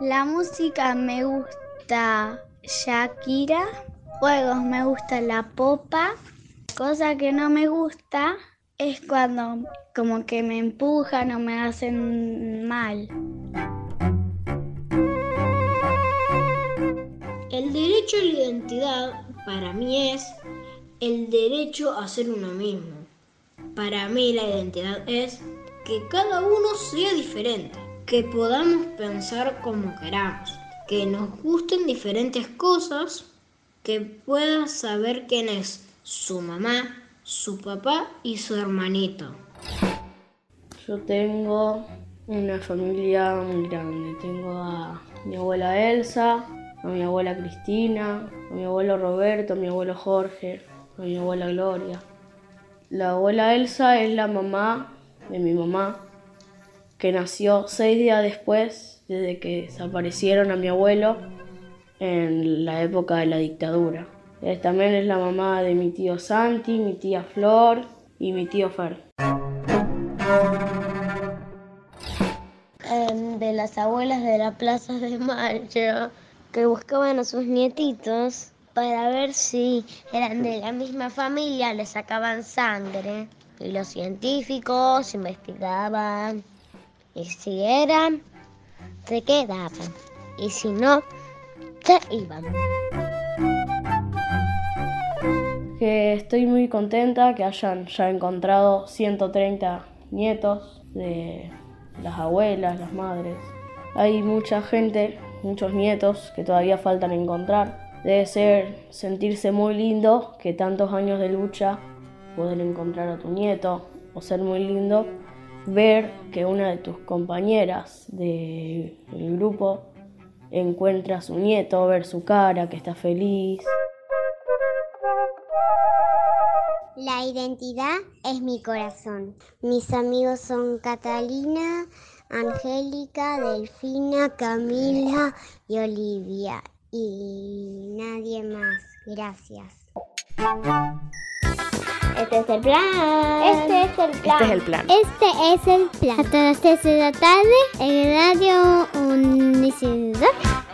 [SPEAKER 24] La música me gusta Shakira. Juegos me gusta la popa. Cosa que no me gusta es cuando como que me empujan o me hacen mal.
[SPEAKER 28] El derecho a la identidad para mí es el derecho a ser uno mismo. Para mí la identidad es que cada uno sea diferente, que podamos pensar como queramos, que nos gusten diferentes cosas, que pueda saber quién es su mamá, su papá y su hermanito.
[SPEAKER 27] Yo tengo una familia muy grande. Tengo a mi abuela Elsa, a mi abuela Cristina, a mi abuelo Roberto, a mi abuelo Jorge, a mi abuela Gloria. La abuela Elsa es la mamá de mi mamá, que nació seis días después desde que desaparecieron a mi abuelo en la época de la dictadura. Eh, también es la mamá de mi tío Santi, mi tía Flor y mi tío Fer.
[SPEAKER 24] Em, de las abuelas de la Plaza de Mayo que buscaban a sus nietitos para ver si eran de la misma familia, le sacaban sangre. Y los científicos investigaban. Y si eran, se quedaban. Y si no, se iban.
[SPEAKER 27] Que estoy muy contenta que hayan ya encontrado 130 nietos de las abuelas, las madres. Hay mucha gente, muchos nietos que todavía faltan encontrar. Debe ser sentirse muy lindo que tantos años de lucha poder encontrar a tu nieto o ser muy lindo ver que una de tus compañeras del grupo encuentra a su nieto, ver su cara, que está feliz.
[SPEAKER 24] La identidad es mi corazón. Mis amigos son Catalina, Angélica, Delfina, Camila y Olivia. Y nadie más. Gracias. Este es el plan. Este es el plan.
[SPEAKER 4] Este es el plan.
[SPEAKER 24] Este es el plan. Hasta las 3 de la tarde en Radio Unicidad.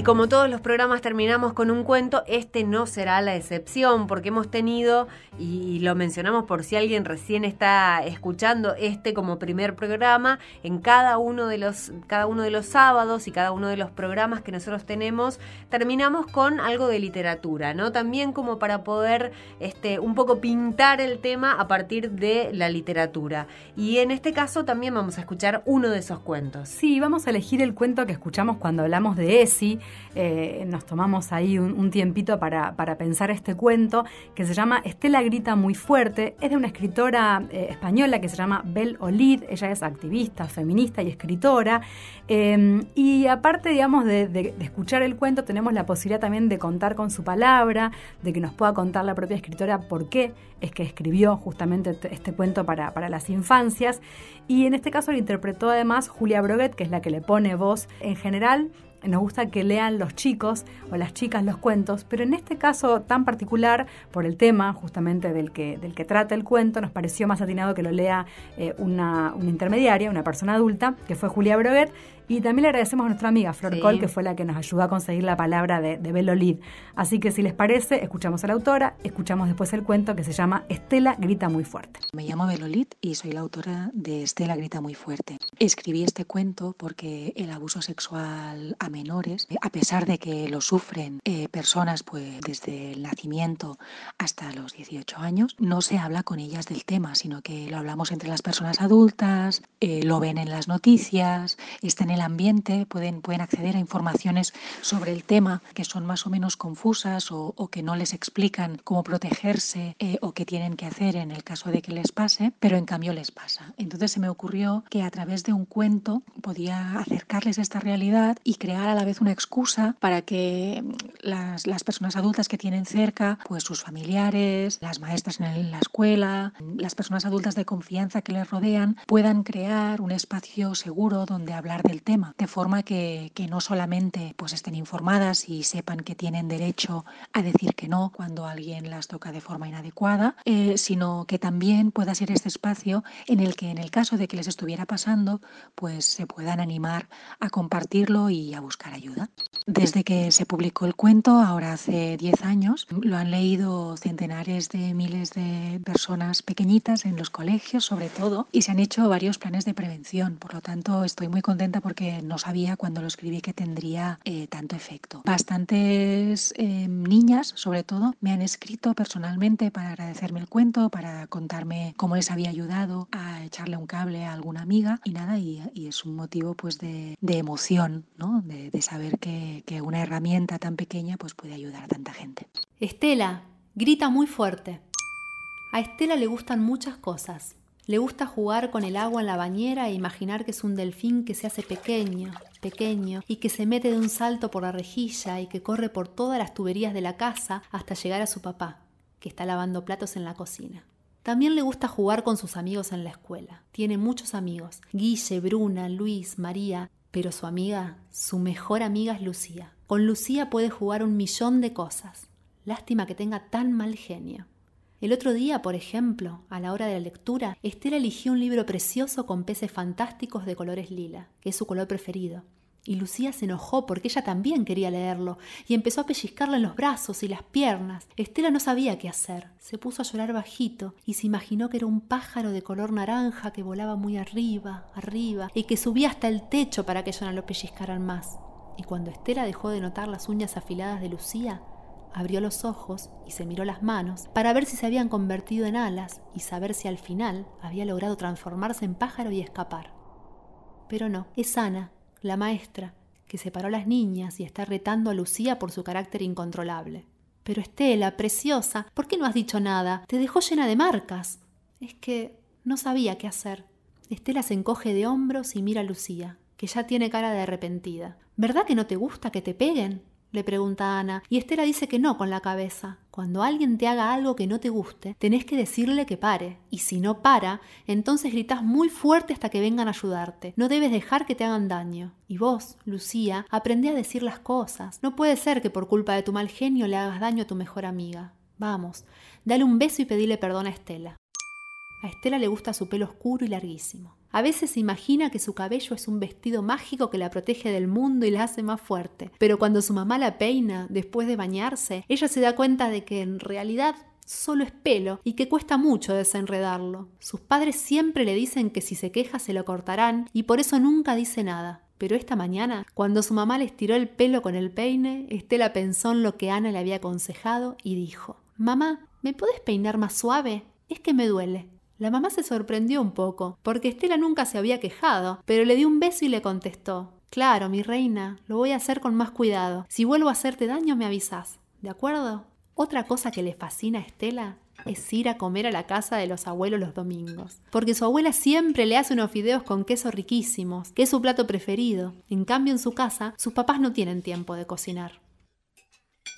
[SPEAKER 4] Y como todos los programas terminamos con un cuento, este no será la excepción, porque hemos tenido, y lo mencionamos por si alguien recién está escuchando este como primer programa, en cada uno de los, cada uno de los sábados y cada uno de los programas que nosotros tenemos, terminamos con algo de literatura, ¿no? También como para poder este, un poco pintar el tema a partir de la literatura. Y en este caso también vamos a escuchar uno de esos cuentos.
[SPEAKER 5] Sí, vamos a elegir el cuento que escuchamos cuando hablamos de Esi. Eh, nos tomamos ahí un, tiempito para, para, pensar este cuento que se llama Estela grita muy fuerte. Es de una escritora eh, española que se llama Bel Olid. Ella es activista, feminista y escritora. Eh, y aparte, digamos, de, escuchar el cuento, tenemos la posibilidad también de contar con su palabra, de que nos pueda contar la propia escritora por qué es que escribió justamente este cuento para, para las infancias. Y en este caso lo interpretó además Julia Broguet, que es la que le pone voz en general nos gusta que lean los chicos o las chicas los cuentos, pero en este caso tan particular, por el tema justamente del que, del que trata el cuento, nos pareció más atinado que lo lea eh, una, intermediaria, una persona adulta, que fue Julia Broguet, Y también le agradecemos a nuestra amiga Flor Col, que fue la que nos ayudó a conseguir la palabra de, de Belolid. Así que si les parece, escuchamos a la autora, escuchamos después el cuento que se llama Estela grita muy fuerte.
[SPEAKER 29] Me llamo Belolit y soy la autora de Estela grita muy fuerte. Escribí este cuento porque el abuso sexual a menores, a pesar de que lo sufren eh, personas pues desde el nacimiento hasta los 18 años, no se habla con ellas del tema, sino que lo hablamos entre las personas adultas, eh, lo ven en las noticias, está en el ambiente, pueden, pueden acceder a informaciones sobre el tema que son más o menos confusas o, o que no les explican cómo protegerse eh, o qué tienen que hacer en el caso de que les pase, pero en cambio les pasa. Entonces se me ocurrió que a través de un cuento podía acercarles esta realidad y crear a la vez una excusa para que las, las personas adultas que tienen cerca, pues sus familiares, las maestras en, el- la escuela, las personas adultas de confianza que les rodean, puedan crear un espacio seguro donde hablar del tema, de forma que, que no solamente pues estén informadas y sepan que tienen derecho a decir que no cuando alguien las toca de forma inadecuada, eh, sino que también pueda ser este espacio en el que en el caso de que les estuviera pasando, pues se puedan animar a compartirlo y a buscar ayuda. Desde que se publicó el cuento, ahora hace 10 años, lo han leído centenares de miles de personas pequeñitas en los colegios, sobre todo, y se han hecho varios planes de prevención. Por lo tanto, estoy muy contenta porque no sabía cuando lo escribí que tendría eh, tanto efecto. Bastantes eh, niñas, sobre todo, me han escrito personalmente para agradecerme el cuento, para contarme cómo les había ayudado a echarle un cable a alguna amiga y nada, y, es un motivo pues de, de emoción, ¿no? De, de saber que, que una herramienta tan pequeña pues puede ayudar a tanta gente.
[SPEAKER 30] Estela grita muy fuerte. A Estela le gustan muchas cosas. Le gusta jugar con el agua en la bañera e imaginar que es un delfín que se hace pequeño, pequeño, y que se mete de un salto por la rejilla y que corre por todas las tuberías de la casa hasta llegar a su papá, que está lavando platos en la cocina. También le gusta jugar con sus amigos en la escuela. Tiene muchos amigos, Guille, Bruna, Luis, María, pero su amiga, su mejor amiga es Lucía. Con Lucía puede jugar un millón de cosas. Lástima que tenga tan mal genio. El otro día, por ejemplo, a la hora de la lectura, Estela eligió un libro precioso con peces fantásticos de colores lila, que es su color preferido. Y Lucía se enojó porque ella también quería leerlo y empezó a pellizcarle en los brazos y las piernas. Estela no sabía qué hacer. Se puso a llorar bajito y se imaginó que era un pájaro de color naranja que volaba muy arriba, arriba, y que subía hasta el techo para que ella no lo pellizcaran más. Y cuando Estela dejó de notar las uñas afiladas de Lucía, abrió los ojos y se miró las manos para ver si se habían convertido en alas y saber si al final había logrado transformarse en pájaro y escapar. Pero no, es Ana, la maestra, que separó a las niñas y está retando a Lucía por su carácter incontrolable. Pero Estela, preciosa, ¿por qué no has dicho nada? Te dejó llena de marcas. Es que no sabía qué hacer. Estela se encoge de hombros y mira a Lucía, que ya tiene cara de arrepentida. ¿Verdad que no te gusta que te peguen? Le pregunta Ana, y Estela dice que no con la cabeza. Cuando alguien te haga algo que no te guste, tenés que decirle que pare, y si no para, entonces gritás muy fuerte hasta que vengan a ayudarte. No debes dejar que te hagan daño. Y vos, Lucía, aprende a decir las cosas. No puede ser que por culpa de tu mal genio le hagas daño a tu mejor amiga. Vamos, dale un beso y pedile perdón a Estela. A Estela le gusta su pelo oscuro y larguísimo. A veces se imagina que su cabello es un vestido mágico que la protege del mundo y la hace más fuerte. Pero cuando su mamá la peina después de bañarse, ella se da cuenta de que en realidad solo es pelo y que cuesta mucho desenredarlo. Sus padres siempre le dicen que si se queja se lo cortarán y por eso nunca dice nada. Pero esta mañana, cuando su mamá le estiró el pelo con el peine, Estela pensó en lo que Ana le había aconsejado y dijo, Mamá, ¿me puedes peinar más suave? Es que me duele. La mamá se sorprendió un poco, porque Estela nunca se había quejado, pero le dio un beso y le contestó, Claro, mi reina, lo voy a hacer con más cuidado. Si vuelvo a hacerte daño, me avisas. ¿De acuerdo? Otra cosa que le fascina a Estela es ir a comer a la casa de los abuelos los domingos, porque su abuela siempre le hace unos fideos con queso riquísimos, que es su plato preferido. En cambio, en su casa, sus papás no tienen tiempo de cocinar.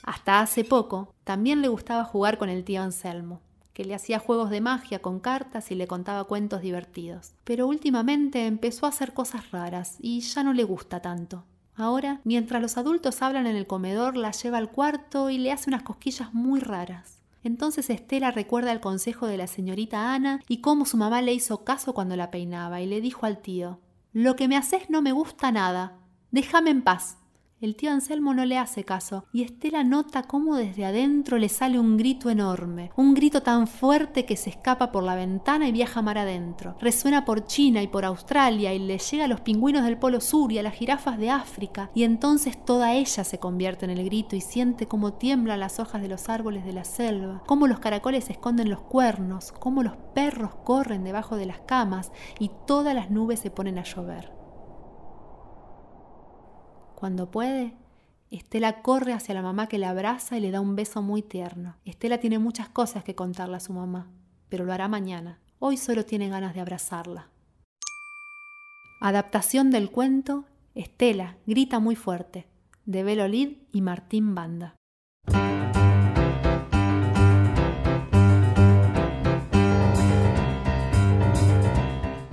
[SPEAKER 30] Hasta hace poco, también le gustaba jugar con el tío Anselmo que le hacía juegos de magia con cartas y le contaba cuentos divertidos. Pero últimamente empezó a hacer cosas raras y ya no le gusta tanto. Ahora, mientras los adultos hablan en el comedor, la lleva al cuarto y le hace unas cosquillas muy raras. Entonces Estela recuerda el consejo de la señorita Ana y cómo su mamá le hizo caso cuando la peinaba y le dijo al tío, Lo que me haces no me gusta nada. Déjame en paz. El tío Anselmo no le hace caso y Estela nota cómo desde adentro le sale un grito enorme, un grito tan fuerte que se escapa por la ventana y viaja mar adentro. Resuena por China y por Australia y le llega a los pingüinos del Polo Sur y a las jirafas de África y entonces toda ella se convierte en el grito y siente cómo tiemblan las hojas de los árboles de la selva, cómo los caracoles esconden los cuernos, cómo los perros corren debajo de las camas y todas las nubes se ponen a llover. Cuando puede, Estela corre hacia la mamá que la abraza y le da un beso muy tierno. Estela tiene muchas cosas que contarle a su mamá, pero lo hará mañana. Hoy solo tiene ganas de abrazarla. Adaptación del cuento Estela grita muy fuerte, de Belo Lid y Martín Banda.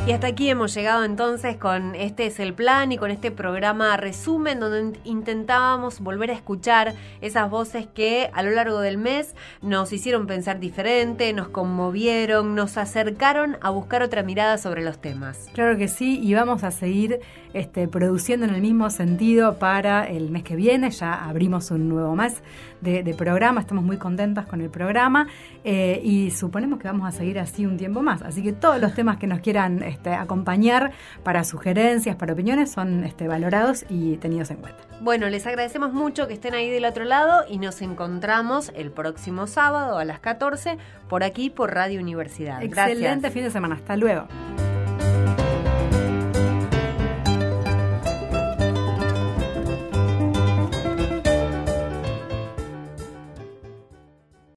[SPEAKER 4] Y hasta aquí hemos llegado entonces con Este es el plan y con este programa resumen donde intentábamos volver a escuchar esas voces que a lo largo del mes nos hicieron pensar diferente, nos conmovieron, nos acercaron a buscar otra mirada sobre los temas.
[SPEAKER 5] Claro que sí, y vamos a seguir este, produciendo en el mismo sentido para el mes que viene, ya abrimos un nuevo mes de, programa, estamos muy contentas con el programa eh, y suponemos que vamos a seguir así un tiempo más. Así que todos los temas que nos quieran este, acompañar para sugerencias, para opiniones, son este, valorados y tenidos en cuenta.
[SPEAKER 4] Bueno, les agradecemos mucho que estén ahí del otro lado y nos encontramos el próximo sábado a las 14 por aquí por Radio Universidad.
[SPEAKER 5] Excelente fin de semana, hasta luego.